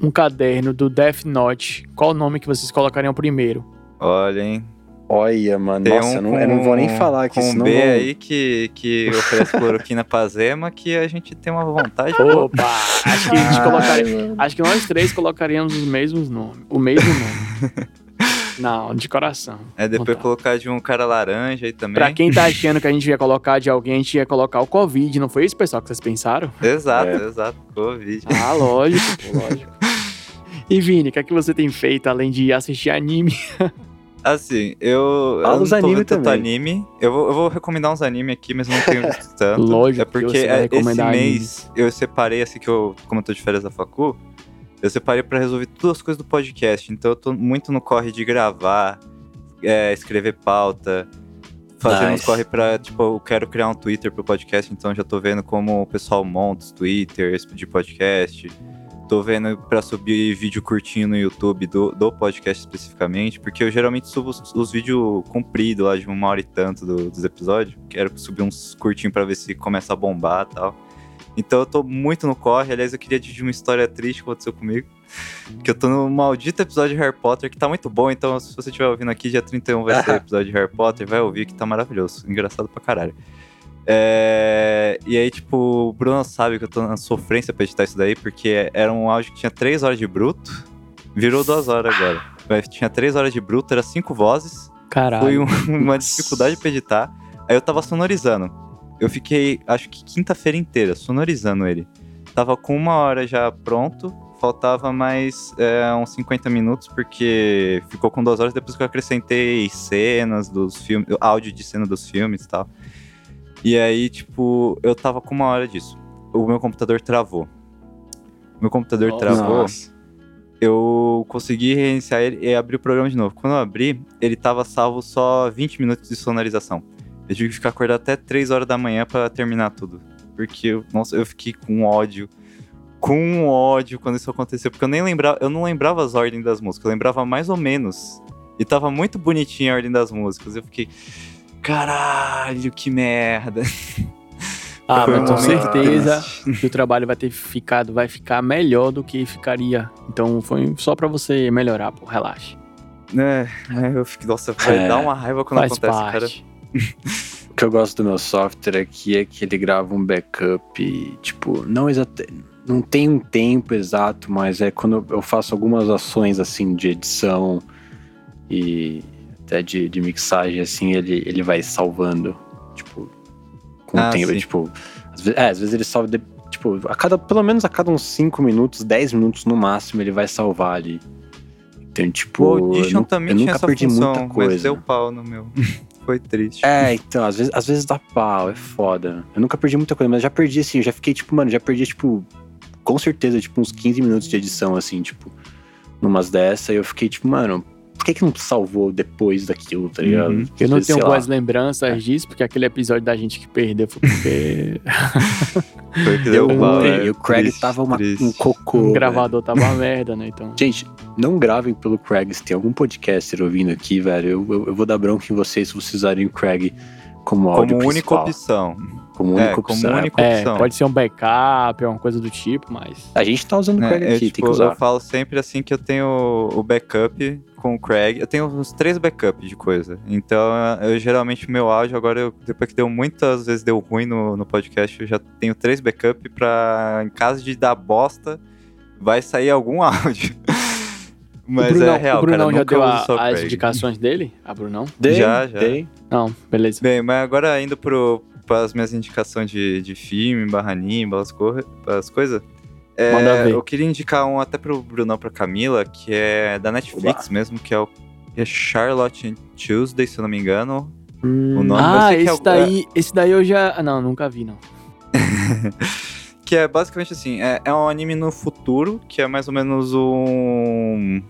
um caderno do Death Note, qual o nome que vocês colocariam primeiro? Olha, hein. Olha, mano, Tem nossa, um eu, não, eu não vou nem com- falar que com um senão... B aí que, que oferece cloroquina pra Zema que a gente tem uma vontade. Opa! Acho que a gente Ai, colocaria. mano. Acho que nós três colocaríamos os mesmos nomes. O mesmo nome. Não, de coração. É depois Vontade. colocar de um cara laranja aí também. Pra quem tá achando que a gente ia colocar de alguém, a gente ia colocar o Covid. Não foi isso, pessoal, que vocês pensaram? Exato, É. exato. Covid. Ah, lógico, lógico. E Vini, o que é que você tem feito além de assistir anime? Assim, eu, Fala eu os não tô anime vendo tanto também. anime. Eu vou, eu vou recomendar uns anime aqui, mas não tenho visto tanto. Lógico É que porque é, esse mês eu separei, assim, que eu, como eu tô de férias da facu, eu separei pra resolver todas as coisas do podcast. Então eu tô muito no corre de gravar, é, escrever pauta, fazer uns Nice. corre pra, tipo, eu quero criar um Twitter pro podcast, então já tô vendo como o pessoal monta os Twitters de podcast. Tô vendo pra subir vídeo curtinho no YouTube do, do podcast especificamente, porque eu geralmente subo os, os vídeos compridos lá de uma hora e tanto do- dos episódios. Quero subir uns curtinhos pra ver se começa a bombar e tal. Então eu tô muito no corre. Aliás, eu queria dividir uma história triste que aconteceu comigo. Que eu tô no maldito episódio de Harry Potter, que tá muito bom. Então, se você estiver ouvindo aqui, dia 31 vai ser o episódio de Harry Potter. Vai ouvir que tá maravilhoso. Engraçado pra caralho. É, E aí, tipo, o Bruno sabe que eu tô na sofrência pra editar isso daí, porque era um áudio que tinha 3 horas de bruto, virou 2 horas agora. Mas tinha 3 horas de bruto, era 5 vozes, Caralho. foi um- uma dificuldade pra editar. Aí eu tava sonorizando. Eu fiquei, acho que quinta-feira inteira, sonorizando ele. Tava com uma hora já pronto, faltava mais é, uns 50 minutos, porque ficou com duas horas depois que eu acrescentei cenas dos filmes, áudio de cena dos filmes e tal. E aí, tipo, eu tava com uma hora disso. O meu computador travou. Meu computador Nossa. travou eu consegui reiniciar ele e abrir o programa de novo. Quando eu abri, ele tava salvo só 20 minutos de sonorização. Eu tive que ficar acordado até 3 horas da manhã pra terminar tudo. Porque, eu- nossa, eu fiquei com ódio. Com ódio quando isso aconteceu. Porque eu nem lembrava, eu não lembrava as ordens das músicas, eu lembrava mais ou menos. E tava muito bonitinha a ordem das músicas. Eu fiquei. Caralho, que merda. Ah, Foi mas tenho muito certeza que o trabalho vai ter ficado, vai ficar melhor do que ficaria. Então foi só pra você melhorar, pô, relaxa. É, é, eu fiquei, nossa, vai É, dar uma raiva quando acontece, cara. O que eu gosto do meu software aqui é que ele grava um backup, tipo, não exato, não tem um tempo exato, mas é quando eu faço algumas ações assim de edição e até de, de mixagem, assim, ele, ele vai salvando, tipo, com Ah, o tempo, sim. tipo, às vezes, é, às vezes ele salva, de- tipo, a cada, pelo menos a cada uns 5 minutos, 10 minutos no máximo, ele vai salvar ali. Então, tipo, O eu, Audition também eu tinha nunca essa perdi função, muita mas coisa. deu pau no meu. Foi triste. É, então, às vezes, às vezes dá pau, é foda. Eu nunca perdi muita coisa, mas já perdi assim, eu já fiquei, tipo, mano, já perdi, tipo, com certeza, tipo, uns 15 minutos de edição, assim, tipo, numas dessa, e eu fiquei, tipo, mano, que que não salvou depois daquilo, tá ligado? Uhum. Eu não vezes, tenho lá. boas lembranças disso, porque aquele episódio da gente que perdeu foi porque Foi que Eu deu é e o Craig triste, tava uma- um cocô. o velho. gravador tava uma merda, né? Então. Gente, não gravem pelo Craig. Se tem algum podcaster ouvindo aqui, velho, eu, eu, eu vou dar bronca em vocês se vocês usarem o Craig como áudio Como única principal. opção. Como única É, como opção. única É, opção. pode ser um backup, alguma coisa do tipo, mas. A gente tá usando o né? Craig eu, aqui, tipo, tem que usar. eu falo sempre assim que eu tenho o backup com o Craig. Eu tenho uns três backups de coisa. Então, eu geralmente meu áudio, agora, eu- depois que deu muitas vezes deu ruim no, no podcast, eu já tenho três backups pra, em caso de dar bosta, vai sair algum áudio. Mas Brunão, é real, o Brunão cara. já deu a- as indicações dele? A Brunão? Dei, Já, já. dei. Não, beleza. Bem, mas agora indo pro, pras minhas indicações de, de filme, barra anime, as, cor- as coisas. é, eu queria indicar um até pro Brunão, pra Camila, que é da Netflix mesmo, que é o é Charlotte Tuesday, se eu não me engano. Hum, O nome- Ah, é esse o- daí, esse daí eu já. ah, Não, nunca vi, não. que é basicamente assim, é, é um anime no futuro, que é mais ou menos um...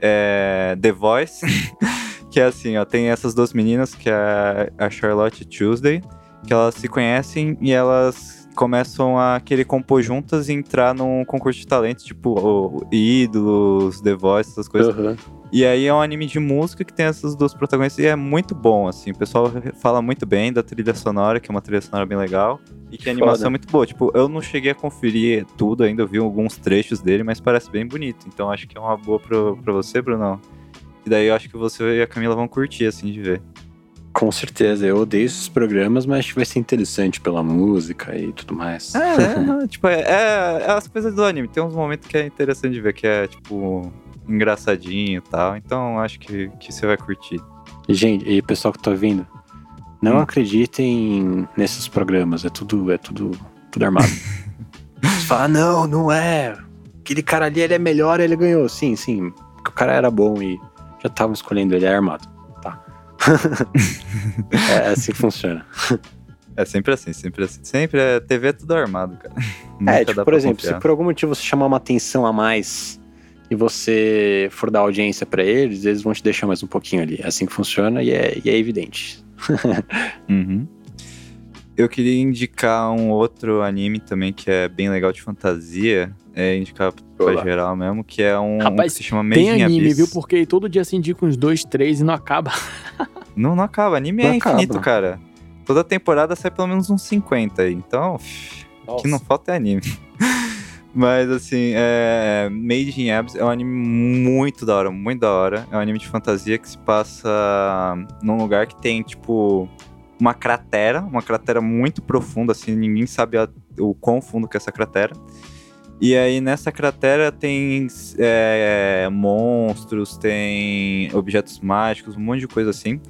É, The Voice, que é assim, ó, tem essas duas meninas, que é a Charlotte Tuesday, que elas se conhecem e elas começam a querer compor juntas e entrar num concurso de talentos, tipo o Ídolos, The Voice, essas coisas. Aham. E aí é um anime de música que tem essas duas protagonistas e é muito bom, assim. O pessoal fala muito bem da trilha sonora, que é uma trilha sonora bem legal. E que a animação Foda. é muito boa. Tipo, eu não cheguei a conferir tudo ainda, eu vi alguns trechos dele, mas parece bem bonito. Então acho que é uma boa pro, pra você, Brunão. E daí eu acho que você e a Camila vão curtir, assim, de ver. Com certeza, eu odeio esses programas, mas acho que vai ser interessante pela música e tudo mais. É? Não, tipo, é, é- é as coisas do anime. Tem uns momentos que é interessante de ver, que é, tipo, engraçadinho e tal. Então acho que, que você vai curtir. Gente, e pessoal que tá ouvindo, não Hum. acreditem nesses programas, é tudo, é tudo, tudo armado. Você fala, "Ah, não, não é. Aquele cara ali, ele é melhor, ele ganhou. Sim, sim, porque o cara era bom e já estavam escolhendo ele, é armado. É assim que funciona. É sempre assim, sempre assim. Sempre é TV é tudo armado, cara. é, Nunca tipo, dá por exemplo, confiar. se por algum motivo você chamar uma atenção a mais e você for dar audiência pra eles, eles vão te deixar mais um pouquinho ali. É assim que funciona e é, e é evidente. Uhum. Eu queria indicar um outro anime também que é bem legal de fantasia. É indicar pra Olá. geral mesmo, que é um, um Rapaz, que se chama Made Tem in anime, Abyss. viu? Porque todo dia se indica uns dois, três e não acaba. Não, não acaba. Anime Não é infinito, acaba. cara. Toda temporada sai pelo menos uns 50 aí. Então, o que não falta é anime. Mas, assim, é... Made in Abyss é um anime muito da hora, muito da hora. É um anime de fantasia que se passa num lugar que tem, tipo, uma cratera, uma cratera muito profunda, assim, ninguém sabe a- o quão fundo que é essa cratera. E aí, nessa cratera tem é, monstros, tem objetos mágicos, um monte de coisa assim.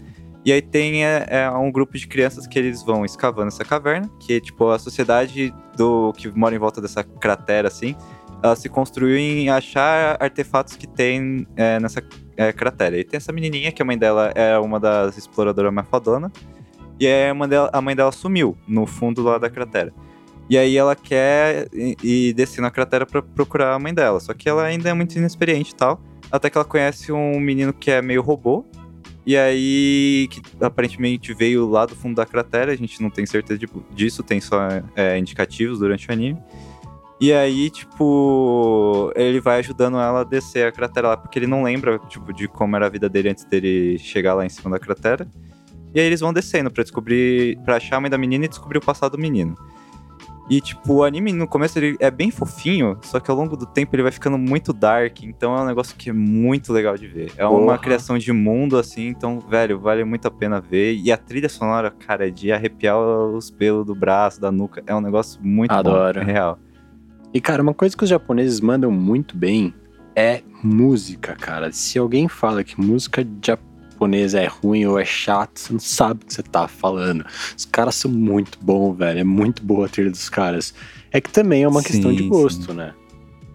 E aí tem é, é, um grupo de crianças que eles vão escavando essa caverna, que é tipo a sociedade do que mora em volta dessa cratera, assim, ela se construiu em achar artefatos que tem é, nessa é, cratera. E tem essa menininha que a mãe dela é uma das exploradoras mais fodona, e aí a mãe dela, a mãe dela sumiu no fundo lá da cratera. E aí ela quer ir descer na cratera pra procurar a mãe dela, só que ela ainda é muito inexperiente e tal, até que ela conhece um menino que é meio robô, e aí, que aparentemente veio lá do fundo da cratera, a gente não tem certeza de- disso, tem só é, indicativos durante o anime. E aí, tipo, ele vai ajudando ela a descer a cratera lá, porque ele não lembra, tipo, de como era a vida dele antes dele chegar lá em cima da cratera. E aí eles vão descendo pra descobrir, pra achar a mãe da menina e descobrir o passado do menino. E, tipo, o anime no começo ele é bem fofinho, só que ao longo do tempo ele vai ficando muito dark, então é um negócio que é muito legal de ver. É uma Porra. criação de mundo, assim, então, velho, vale muito a pena ver. E a trilha sonora, cara, é de arrepiar os pelos do braço, da nuca. É um negócio muito Adoro. bom, é real. E, cara, uma coisa que os japoneses mandam muito bem é música, cara. Se alguém fala que música japonesa é ruim ou é chato, você não sabe o que você tá falando. Os caras são muito bons, velho. É muito boa a trilha dos caras. É que também é uma Sim, questão de sim. gosto, né?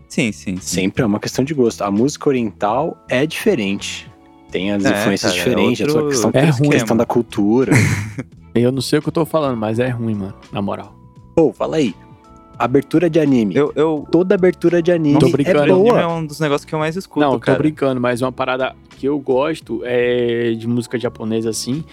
Sim, sim, sim. Sempre é uma questão de gosto. A música oriental é diferente. Tem as É, influências cara, é diferentes, a sua outro- questão, é a ruim, questão da cultura. Eu não sei o que eu tô falando, mas é ruim, mano. Na moral. Pô, fala aí. Abertura de anime. Eu, eu, Toda abertura de anime Tô é brincando. anime é boa. um dos negócios que eu mais escuto, não, tô cara. brincando, mas uma parada que eu gosto é de música japonesa assim.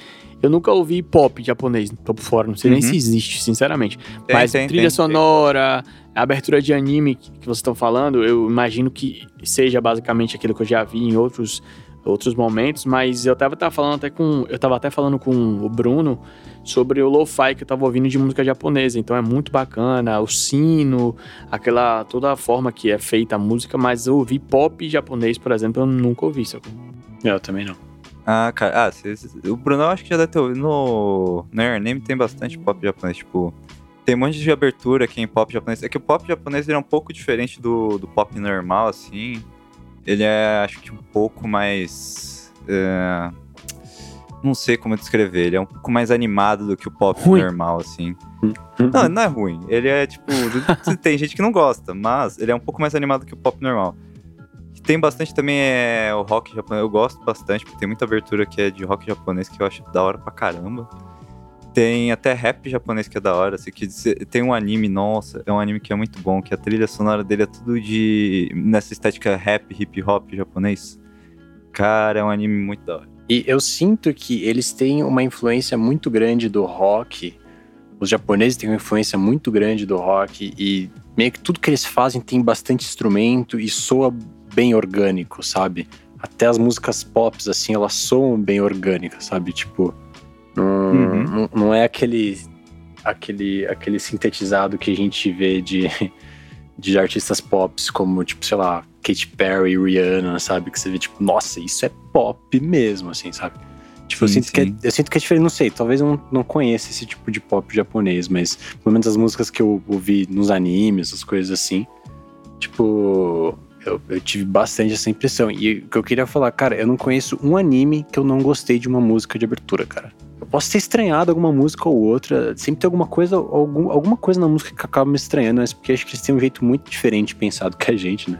Eu nunca ouvi pop japonês, tô por fora, não sei nem Uhum. se existe, sinceramente. Tem, Mas tem, trilha tem, sonora, abertura de anime que, que vocês estão falando, eu imagino que seja basicamente aquilo que eu já vi em outros, outros momentos, mas eu tava, tava falando até com. Eu tava até falando com o Bruno sobre o lo-fi que eu tava ouvindo de música japonesa. Então é muito bacana, o sino, aquela. toda a forma que é feita a música, mas eu ouvi pop japonês, por exemplo, eu nunca ouvi, sacou? Eu também não. Ah, cara, ah, cê- cê- o Bruno eu acho que já deve ter ouvido. No, no Air Name tem bastante pop japonês, tipo. Tem um monte de abertura aqui em pop japonês. É que o pop japonês ele é um pouco diferente do, do pop normal, assim. Ele é, acho que, um pouco mais. é, não sei como descrever. Ele é um pouco mais animado do que o pop Ruim. normal, assim. Não, não é ruim. Ele é tipo. tem gente que não gosta, mas ele é um pouco mais animado que o pop normal. Tem bastante também é, o rock japonês. Eu gosto bastante, porque tem muita abertura que é de rock japonês que eu acho da hora pra caramba. Tem até rap japonês que é da hora. Assim, que tem um anime, nossa, é um anime que é muito bom, que a trilha sonora dele é tudo de. nessa estética rap, hip hop japonês. Cara, é um anime muito da hora. E eu sinto que eles têm uma influência muito grande do rock. Os japoneses têm uma influência muito grande do rock e meio que tudo que eles fazem tem bastante instrumento e soa bem orgânico, sabe? Até as músicas pop, assim, elas soam bem orgânicas, sabe? Tipo, não, uhum. não, não é aquele, aquele, aquele sintetizado que a gente vê de, de artistas pop, como, tipo, sei lá, Katy Perry, Rihanna, sabe? Que você vê, tipo, nossa, isso é pop mesmo, assim, sabe? Tipo, sim, eu, sinto que é, eu sinto que é diferente, não sei, talvez eu não, não conheça esse tipo de pop japonês, mas pelo menos as músicas que eu ouvi nos animes, essas coisas assim, tipo, eu, eu, tive bastante essa impressão. E o que eu queria falar, cara, eu não conheço um anime que eu não gostei de uma música de abertura, cara. Eu posso ter estranhado alguma música ou outra, sempre tem alguma coisa, algum, alguma coisa na música que acaba me estranhando, mas porque acho que eles têm um jeito muito diferente pensado que a gente, né?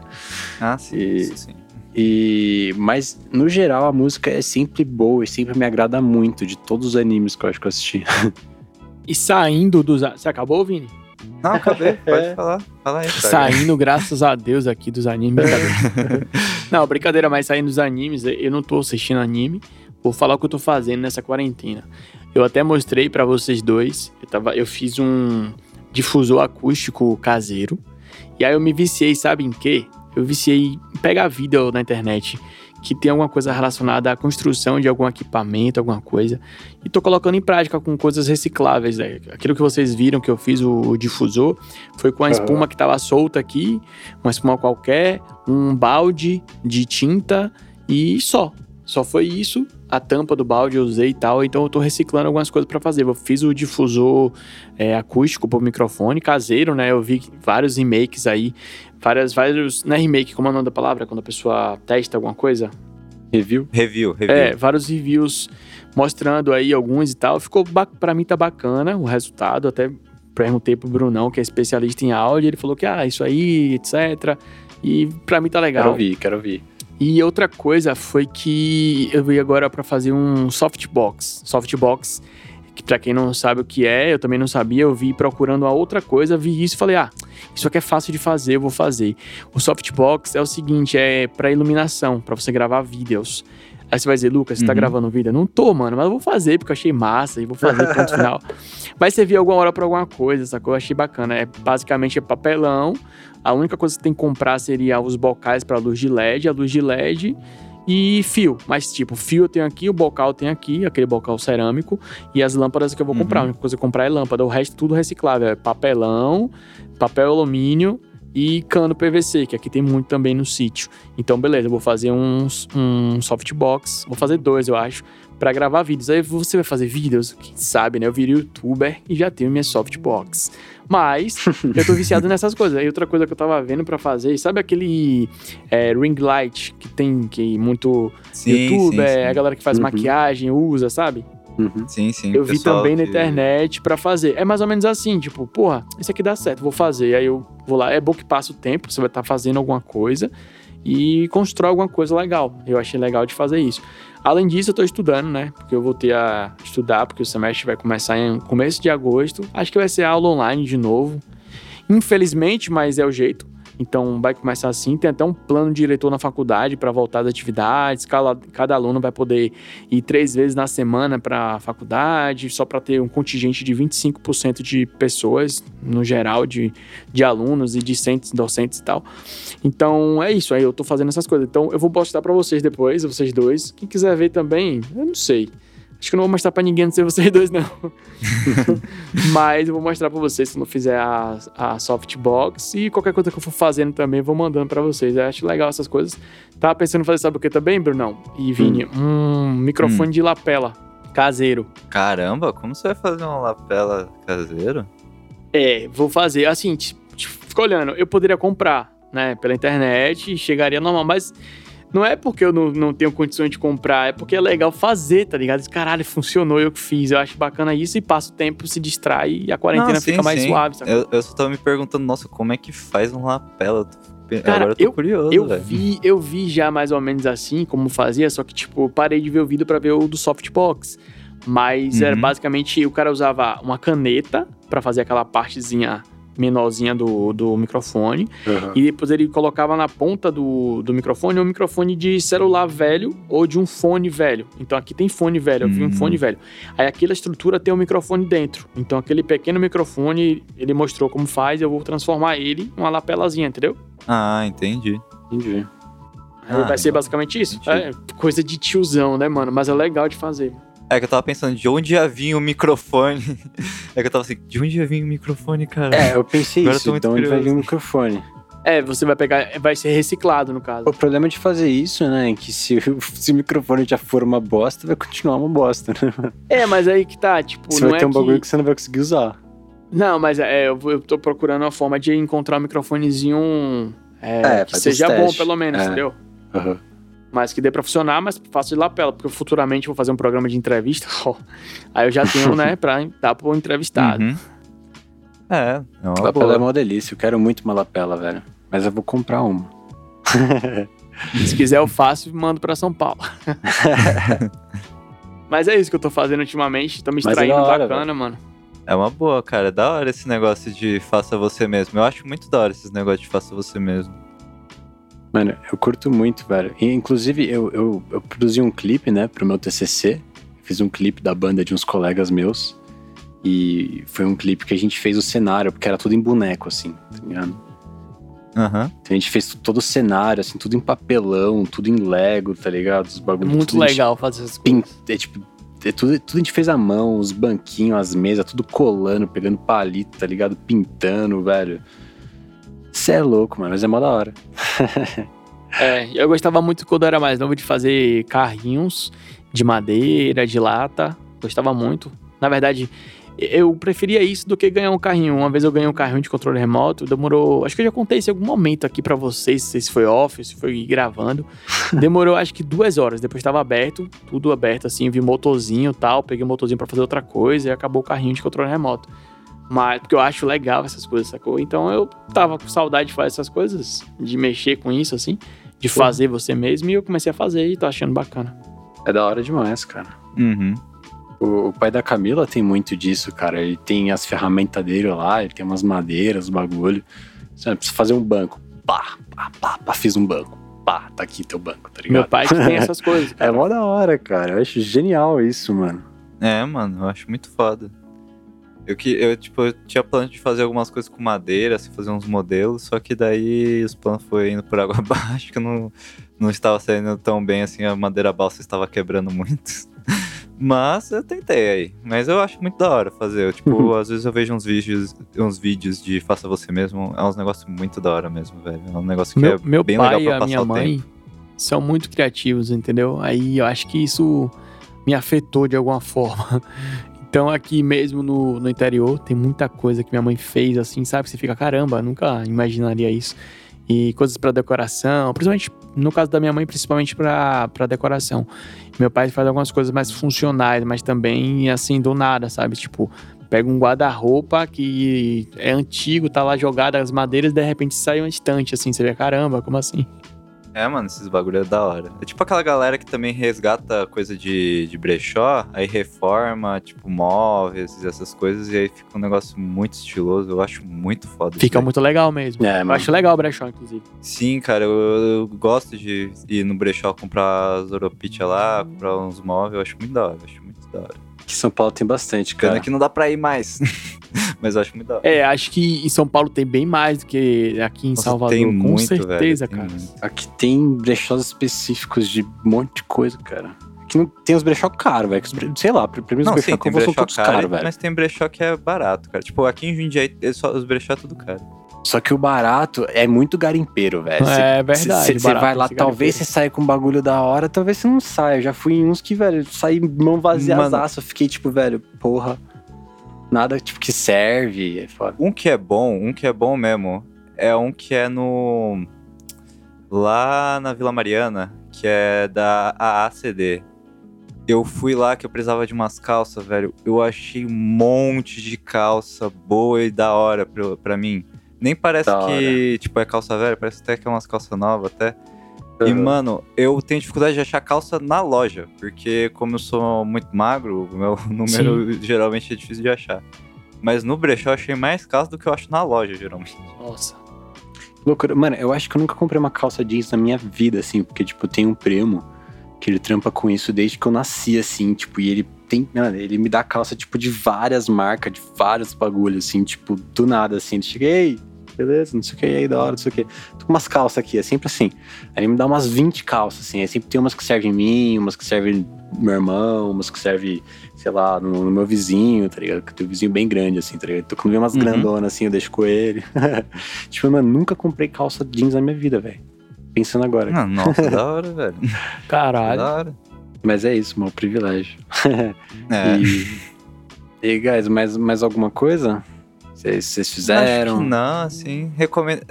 Ah, sim, e, sim. E, mas, no geral, a música é sempre boa e sempre me agrada muito de todos os animes que eu acho que eu assisti. E saindo dos. Você acabou, Vini? Não, acabei. Pode é. falar. Fala aí. Saindo, graças a Deus, aqui dos animes. não, brincadeira, mas saindo dos animes, eu não tô assistindo anime. Vou falar o que eu tô fazendo nessa quarentena. Eu até mostrei para vocês dois. Eu, tava, eu fiz um difusor acústico caseiro. E aí eu me viciei, sabe em quê? Eu viciei em pegar vídeo na internet que tem alguma coisa relacionada à construção de algum equipamento, alguma coisa. E tô colocando em prática com coisas recicláveis. Né? Aquilo que vocês viram que eu fiz o, o difusor foi com a espuma que tava solta aqui, uma espuma qualquer, um balde de tinta e só. Só foi isso, a tampa do balde eu usei e tal, então eu tô reciclando algumas coisas para fazer. Eu fiz o difusor é, acústico pro microfone, caseiro, né? Eu vi vários remakes aí, várias, vários. Não é remake, como é o nome da palavra? Quando a pessoa testa alguma coisa? Review? Review, review. É, vários reviews mostrando aí alguns e tal. Ficou, para mim tá bacana o resultado, até perguntei pro Brunão, que é especialista em áudio, ele falou que, ah, isso aí, etc. E para mim tá legal. Quero ouvir, quero ouvir. E outra coisa foi que eu vi agora para fazer um softbox. Softbox, que para quem não sabe o que é, eu também não sabia, eu vi procurando uma outra coisa, vi isso e falei: "Ah, isso aqui é fácil de fazer, eu vou fazer". O softbox é o seguinte, é para iluminação, para você gravar vídeos. Aí você vai dizer, Lucas, você tá uhum. tá gravando um vídeo? Não tô, mano, mas eu vou fazer, porque eu achei massa e vou fazer ponto final. Vai servir alguma hora pra alguma coisa, sacou? Eu achei bacana. É basicamente é papelão. A única coisa que você tem que comprar seria os bocais para luz de LED, a luz de LED e fio. Mas, tipo, fio eu tenho aqui, o bocal eu tenho aqui, aquele bocal cerâmico, e as lâmpadas que eu vou uhum. comprar. A única coisa que eu comprar é lâmpada. O resto tudo reciclável. É papelão, papel alumínio e cano PVC, que aqui tem muito também no sítio. Então, beleza, eu vou fazer uns, um softbox, vou fazer dois, eu acho, para gravar vídeos. Aí você vai fazer vídeos, quem sabe, né? Eu virei youtuber e já tenho minha softbox. Mas eu tô viciado nessas coisas. Aí outra coisa que eu tava vendo para fazer, sabe aquele é, ring light que tem que muito sim, youtuber, sim, sim. a galera que faz uhum. maquiagem usa, sabe? Uhum. Sim, sim. Eu vi também que... na internet para fazer. É mais ou menos assim, tipo, porra, isso aqui dá certo, vou fazer. Aí eu vou lá, é bom que passa o tempo, você vai estar tá fazendo alguma coisa e constrói alguma coisa legal. Eu achei legal de fazer isso. Além disso, eu tô estudando, né? Porque eu voltei a estudar, porque o semestre vai começar em começo de agosto. Acho que vai ser aula online de novo. Infelizmente, mas é o jeito. Então vai começar assim, tem até um plano diretor na faculdade para voltar às atividades, cada, cada aluno vai poder ir três vezes na semana para a faculdade, só para ter um contingente de 25% de pessoas, no geral, de, de alunos e discentes, docentes e tal. Então é isso, aí eu tô fazendo essas coisas. Então eu vou postar para vocês depois, vocês dois. Quem quiser ver também, eu não sei. Acho que eu não vou mostrar pra ninguém, não ser vocês dois, não. Mas eu vou mostrar pra vocês se não fizer a, a softbox. E qualquer coisa que eu for fazendo também, vou mandando pra vocês. Eu acho legal essas coisas. Tava pensando em fazer, sabe o que também, Brunão? E Vini? Hum. Um microfone hum. de lapela caseiro. Caramba, como você vai fazer uma lapela caseiro? É, vou fazer. Assim, fica olhando, eu poderia comprar, né, pela internet, chegaria normal, mas não é porque eu não, não tenho condições de comprar, é porque é legal fazer, tá ligado? Caralho, funcionou, eu que fiz. Eu acho bacana isso e passa o tempo, se distrai e a quarentena não, sim, fica mais sim. suave. Sabe? Eu, eu só tava me perguntando, nossa, como é que faz um lapela? Cara, Agora eu tô eu, curioso, eu vi, eu vi já mais ou menos assim como fazia, só que tipo, parei de ver o vídeo para ver o do softbox. Mas era Uhum. basicamente o cara usava uma caneta pra fazer aquela partezinha menorzinha do, do microfone. E depois ele colocava na ponta do, do microfone um microfone de celular velho ou de um fone velho. Então aqui tem fone velho, eu vi um Hum. fone velho. Aí aquela estrutura tem um microfone dentro. Então aquele pequeno microfone, ele mostrou como faz, eu vou transformar ele em uma lapelazinha, entendeu? Ah, entendi. Entendi. Ah, vai ser então, basicamente isso. entendi. É coisa de tiozão, né, mano? Mas é legal de fazer. É que eu tava pensando, de onde ia vir o microfone? É que eu tava assim, de onde ia vir o microfone, cara? É, eu pensei Agora isso, muito de onde vai vir o microfone. É, você vai pegar, vai ser reciclado no caso. O problema de fazer isso, né, é que se, o- se o microfone já for uma bosta, vai continuar uma bosta, né? É, mas aí que tá, tipo, Você não vai é ter um que... bagulho que você não vai conseguir usar. Não, mas é, eu, eu tô procurando uma forma de encontrar um microfonezinho é, É, que seja bom, pelo menos, É. entendeu? Aham. Mas que dê pra funcionar, mas faço de lapela, porque futuramente eu vou fazer um programa de entrevista, ó. Aí eu já tenho, né, pra dar pro entrevistado. Uhum. É, é uma Lapela é boa. uma delícia, eu quero muito uma lapela, velho. Mas eu vou comprar uma. Se quiser eu faço e mando pra São Paulo. mas é isso que eu tô fazendo ultimamente, tô me é extraindo da hora, bacana, mano. É uma boa, cara. É da hora esse negócio de faça você mesmo. Eu acho muito da hora esses negócios de faça você mesmo. Mano, eu curto muito, velho. E, inclusive, eu, eu, eu produzi um clipe, né, pro meu TCC. Fiz um clipe da banda de uns colegas meus. E foi um clipe que a gente fez o cenário, porque era tudo em boneco, assim, tá ligado? Aham. Então a gente fez todo o cenário, assim, tudo em papelão, tudo em Lego, tá ligado? Os É bagulhos. muito tudo a gente legal fazer essas pin- coisas. É, tipo, é tudo, tudo a gente fez à mão, os banquinhos, as mesas, tudo colando, pegando palito, tá ligado? Pintando, velho. Você é louco, mano, mas é mó da hora. É, eu gostava muito quando eu era mais novo de fazer carrinhos de madeira, de lata. Gostava muito. Na verdade, eu preferia isso do que ganhar um carrinho. Uma vez eu ganhei um carrinho de controle remoto, demorou. Acho que eu já contei isso em algum momento aqui pra vocês, se foi off, se foi gravando. Demorou acho que duas horas. Depois estava aberto, tudo aberto assim, vi motorzinho e tal. Peguei o motorzinho pra fazer outra coisa e acabou o carrinho de controle remoto. Mas porque eu acho legal essas coisas, sacou? Então eu tava com saudade de fazer essas coisas, de mexer com isso, assim, de Porra. fazer você mesmo, e eu comecei a fazer e tô achando bacana. É da hora demais, cara. Uhum. O, o pai da Camila tem muito disso, cara. Ele tem as ferramentas dele lá, ele tem umas madeiras, bagulho. Você precisa fazer um banco. Pá, pá, pá, pá, fiz um banco. Pá, tá aqui teu banco, tá ligado? Meu pai que tem essas coisas, É cara. mó da hora, cara. Eu acho genial isso, mano. É, mano, eu acho muito foda. Eu, que, eu, tipo, eu tinha plano de fazer algumas coisas com madeira, assim, fazer uns modelos, só que daí os planos foi indo por água abaixo, que eu não, não estava saindo tão bem assim, a madeira balsa estava quebrando muito. Mas eu tentei aí. Mas eu acho muito da hora fazer. Eu, tipo, Uhum. às vezes eu vejo uns vídeos, uns vídeos de faça você mesmo. É uns negócios muito da hora mesmo, velho. É um negócio que Meu, é meu bem pai legal e pra a passar minha o mãe tempo. são muito criativos, entendeu? Aí eu acho que isso me afetou de alguma forma. Então aqui mesmo no, no interior tem muita coisa que minha mãe fez assim, sabe? Você fica, caramba, nunca imaginaria isso. E coisas pra decoração, principalmente no caso da minha mãe, principalmente pra decoração. Meu pai faz algumas coisas mais funcionais, mas também assim do nada, sabe? Tipo, pega um guarda-roupa que é antigo, tá lá jogado as madeiras, de repente sai um estante assim, você vê, caramba, como assim? É, mano, esses bagulho é da hora. É tipo aquela galera que também resgata coisa de, de brechó, aí reforma, tipo, móveis e essas coisas, e aí fica um negócio muito estiloso. Eu acho muito foda. isso Fica muito legal mesmo. É, Eu mano. acho legal o brechó, inclusive. Sim, cara, eu, eu gosto de ir no brechó comprar Zoropit lá, comprar uns móveis, eu acho muito da hora, eu acho muito da hora. Aqui em São Paulo tem bastante, Pena cara. que não dá pra ir mais, mas eu acho muito da hora. É, acho que em São Paulo tem bem mais do que aqui em Nossa, Salvador. tem com muito, certeza, velho, tem cara. muito. Aqui tem brechós específicos de um monte de coisa, cara. Aqui não tem os brechó caros, velho. que Sei lá, pra mim os Não, brechó sim, que tem eu vou todos caro, caros, velho. mas tem brechó que é barato, cara. Tipo, aqui em Jundiaí, é só- os brechó é tudo caro. Só que o barato é muito garimpeiro, velho. É verdade, Você vai lá, talvez você saia com um bagulho da hora, talvez você não saia. Eu já fui em uns que, velho, saí mão vazia. Eu fiquei tipo, velho, porra. Nada tipo que serve. É foda. Um que é bom, um que é bom mesmo, é um que é no. Lá na Vila Mariana, que é da AACD. Eu fui lá que eu precisava de umas calças, velho. Eu achei um monte de calça boa e da hora pra, pra mim. Nem parece Da que, tipo, é calça velha, parece até que é umas calças novas até. E, Uhum. mano, eu tenho dificuldade de achar calça na loja, porque como eu sou muito magro, o meu número geralmente é difícil de achar. Mas no brechó eu achei mais calça do que eu acho na loja, geralmente. Nossa. Loucura. Mano, eu acho que eu nunca comprei uma calça jeans na minha vida, assim, porque, tipo, tem um primo que ele trampa com isso desde que eu nasci, assim, tipo, e ele tem. Mano, ele me dá calça, tipo, de várias marcas, de vários bagulhos, assim, tipo, do nada, assim. Ele chega, ei, beleza, não sei o que, aí, da hora, não sei o que. Tô com umas calças aqui, é sempre assim. Aí me dá umas 20 calças, assim, aí sempre tem umas que servem em mim, umas que servem meu irmão, umas que servem, sei lá, no, no meu vizinho, tá ligado? Que tem um vizinho bem grande, assim, tá ligado? Quando vem umas Uhum. grandonas, assim, eu deixo com ele. tipo, mano, nunca comprei calça jeans na minha vida, velho. Pensando agora. Ah, nossa, da hora, velho. Caralho. Da hora. Mas é isso, meu privilégio. É. E, e guys, mais, mais alguma coisa? Vocês vocês Acho fizeram? que não, assim, recomendo.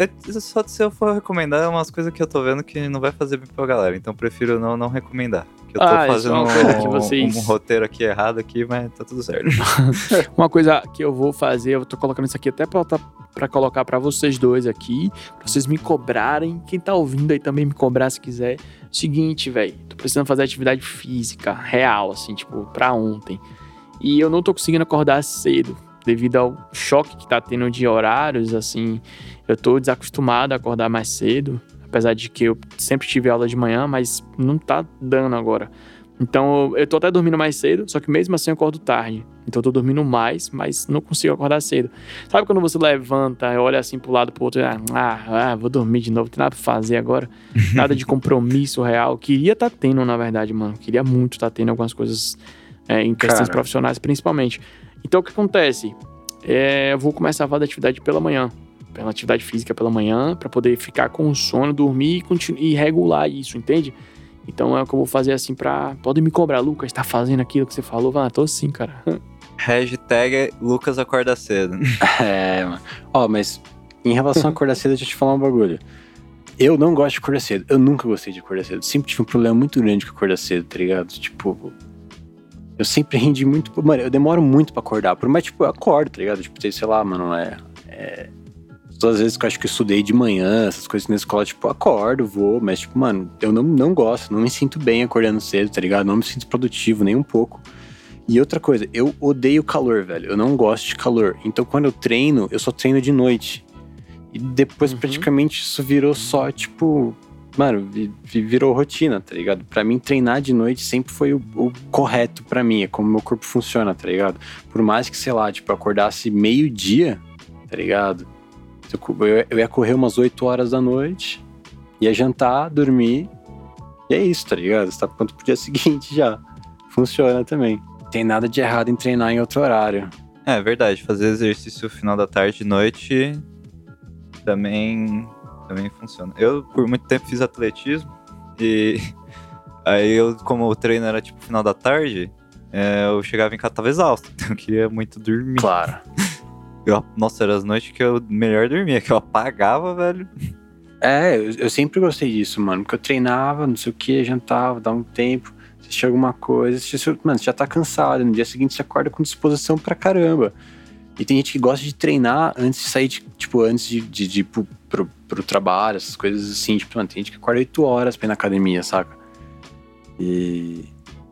Só se eu for recomendar, é umas coisas que eu tô vendo que não vai fazer bem pra galera. Então prefiro não, não recomendar. Que eu tô Ah, é fazendo uma coisa que um, vocês- um roteiro aqui errado aqui, mas tá tudo certo. Uma coisa que eu vou fazer, eu tô colocando isso aqui até pra, pra colocar pra vocês dois aqui, pra vocês me cobrarem. Quem tá ouvindo aí também me cobrar se quiser. Seguinte, velho, tô precisando fazer atividade física real, assim, tipo, pra ontem. E eu não tô conseguindo acordar cedo, devido ao choque que tá tendo de horários, assim. Eu tô desacostumado a acordar mais cedo, apesar de que eu sempre tive aula de manhã, mas não tá dando agora. Então eu- tô até dormindo mais cedo, só que mesmo assim eu acordo tarde. Então eu tô dormindo mais, mas não consigo acordar cedo. Sabe quando você levanta, olha assim pro lado pro outro, e, ah, ah, vou dormir de novo, não tem nada pra fazer agora. Nada de compromisso real. Queria tá tendo, na verdade, mano. Queria muito tá tendo algumas coisas é, em questões Cara. profissionais, principalmente. Então o que acontece? É, eu vou começar a fazer atividade pela manhã. Pela atividade física pela manhã, pra poder ficar com sono, dormir e, e regular isso, entende? Então é o que eu vou fazer assim pra. Podem me cobrar, Lucas, tá fazendo aquilo que você falou? Ah, tô sim, cara. Hashtag Lucas acorda cedo. É, mano. Ó, mas em relação a acordar cedo, deixa eu te falar um bagulho. Eu não gosto de acordar cedo. Eu nunca gostei de acordar cedo. Sempre tive um problema muito grande com acordar cedo, tá ligado? Tipo. Eu sempre rendi muito. Mano, eu demoro muito pra acordar. Por mais, tipo, eu acordo, tá ligado? Tipo, sei lá, mano, é. é todas as vezes que eu acho que eu estudei de manhã, essas coisas na escola, tipo, acordo, vou, mas, tipo, mano, eu não, não gosto, não me sinto bem acordando cedo, tá ligado? Não me sinto produtivo nem um pouco. E outra coisa, eu odeio calor, velho. Eu não gosto de calor. Então, quando eu treino, eu só treino de noite. E depois, Uhum. praticamente, isso virou só, tipo. Mano, vi- vi- virou rotina, tá ligado? Pra mim, treinar de noite sempre foi o, o correto pra mim. É como meu corpo funciona, tá ligado? Por mais que, sei lá, tipo, eu acordasse meio-dia, tá ligado? Eu, eu- ia correr umas 8 horas da noite, ia jantar, dormir. E é isso, tá ligado? Você tá pronto pro dia seguinte já. Funciona também. Tem nada de errado em treinar em outro horário. É verdade, fazer exercício final da tarde e noite também, também funciona. Eu, por muito tempo, fiz atletismo e aí eu, como o treino era tipo final da tarde, é, eu chegava em casa tava exausto, então eu queria muito dormir. Claro. Eu- nossa, eram as noites que eu melhor dormia, que eu apagava, velho. É, eu, eu sempre gostei disso, mano. Porque eu treinava, não sei o que, jantava, dava um tempo, assistia alguma coisa. assistia- mano, você já tá cansado. No dia seguinte você acorda com disposição pra caramba. E tem gente que gosta de treinar antes de sair, de, tipo, antes de, de, de ir pro, pro, pro trabalho, essas coisas assim. Tipo, mano, tem gente que acorda 8 horas pra ir na academia, saca? E,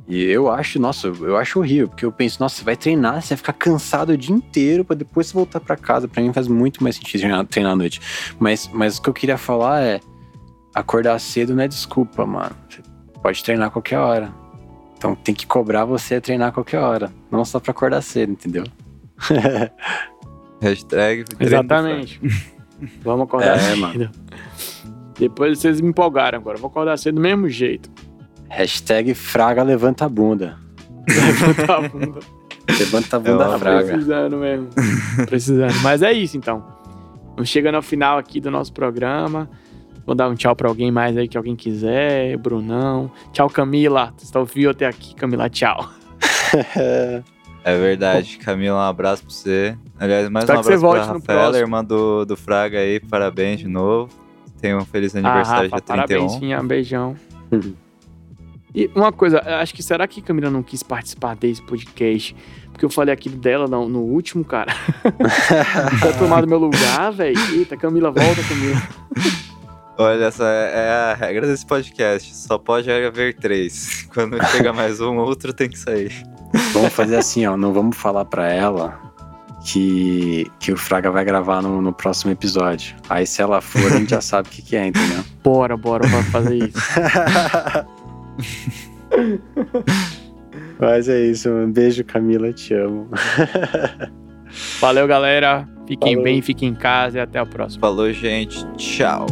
e eu acho, nossa, eu acho horrível, porque eu penso, nossa, você vai treinar, você vai ficar cansado o dia inteiro pra depois você voltar pra casa. Pra mim faz muito mais sentido treinar, treinar à noite. Mas, mas o que eu queria falar é: acordar cedo não é desculpa, mano. Você pode treinar a qualquer hora. Então tem que cobrar você a treinar a qualquer hora. Não só pra acordar cedo, entendeu? Hashtag Exatamente. Vamos acordar É, cedo. mano. Depois vocês me empolgaram agora. Vou acordar cedo do mesmo jeito. Hashtag Fraga levanta a bunda. Levantar a bunda. Levanta a É bunda, uma Fraga. Precisando mesmo. Precisando. Mas é isso então. Vamos chegando ao final aqui do nosso programa. Vou dar um tchau pra alguém mais aí que alguém quiser. Brunão. Tchau, Camila. Você tá ouvindo até aqui, Camila. Tchau. É verdade, Camila, um abraço pra você. Aliás, mais Espero um abraço pra Rafaela, irmã do, do Fraga aí, parabéns de novo. Tenha um feliz aniversário ah, Rafa, dia 31. parabéns, Finha. Beijão. E uma coisa, acho que será que Camila não quis participar desse podcast? Porque eu falei aquilo dela no, no último, cara. Tá tomado meu lugar, velho. Eita, Camila, volta, Camila. Olha, essa é a regra desse podcast. Só pode haver três. Quando chega mais um, outro tem que sair. Vamos fazer assim, ó. Não vamos falar pra ela que, que o Fraga vai gravar no, no próximo episódio. Aí se ela for, a gente já sabe o que, que é, entendeu? Bora, bora, bora fazer isso. Mas é isso. Um beijo, Camila. Te amo. Valeu, galera. Fiquem Falou. bem, fiquem em casa e até a próxima. Falou, gente. Tchau.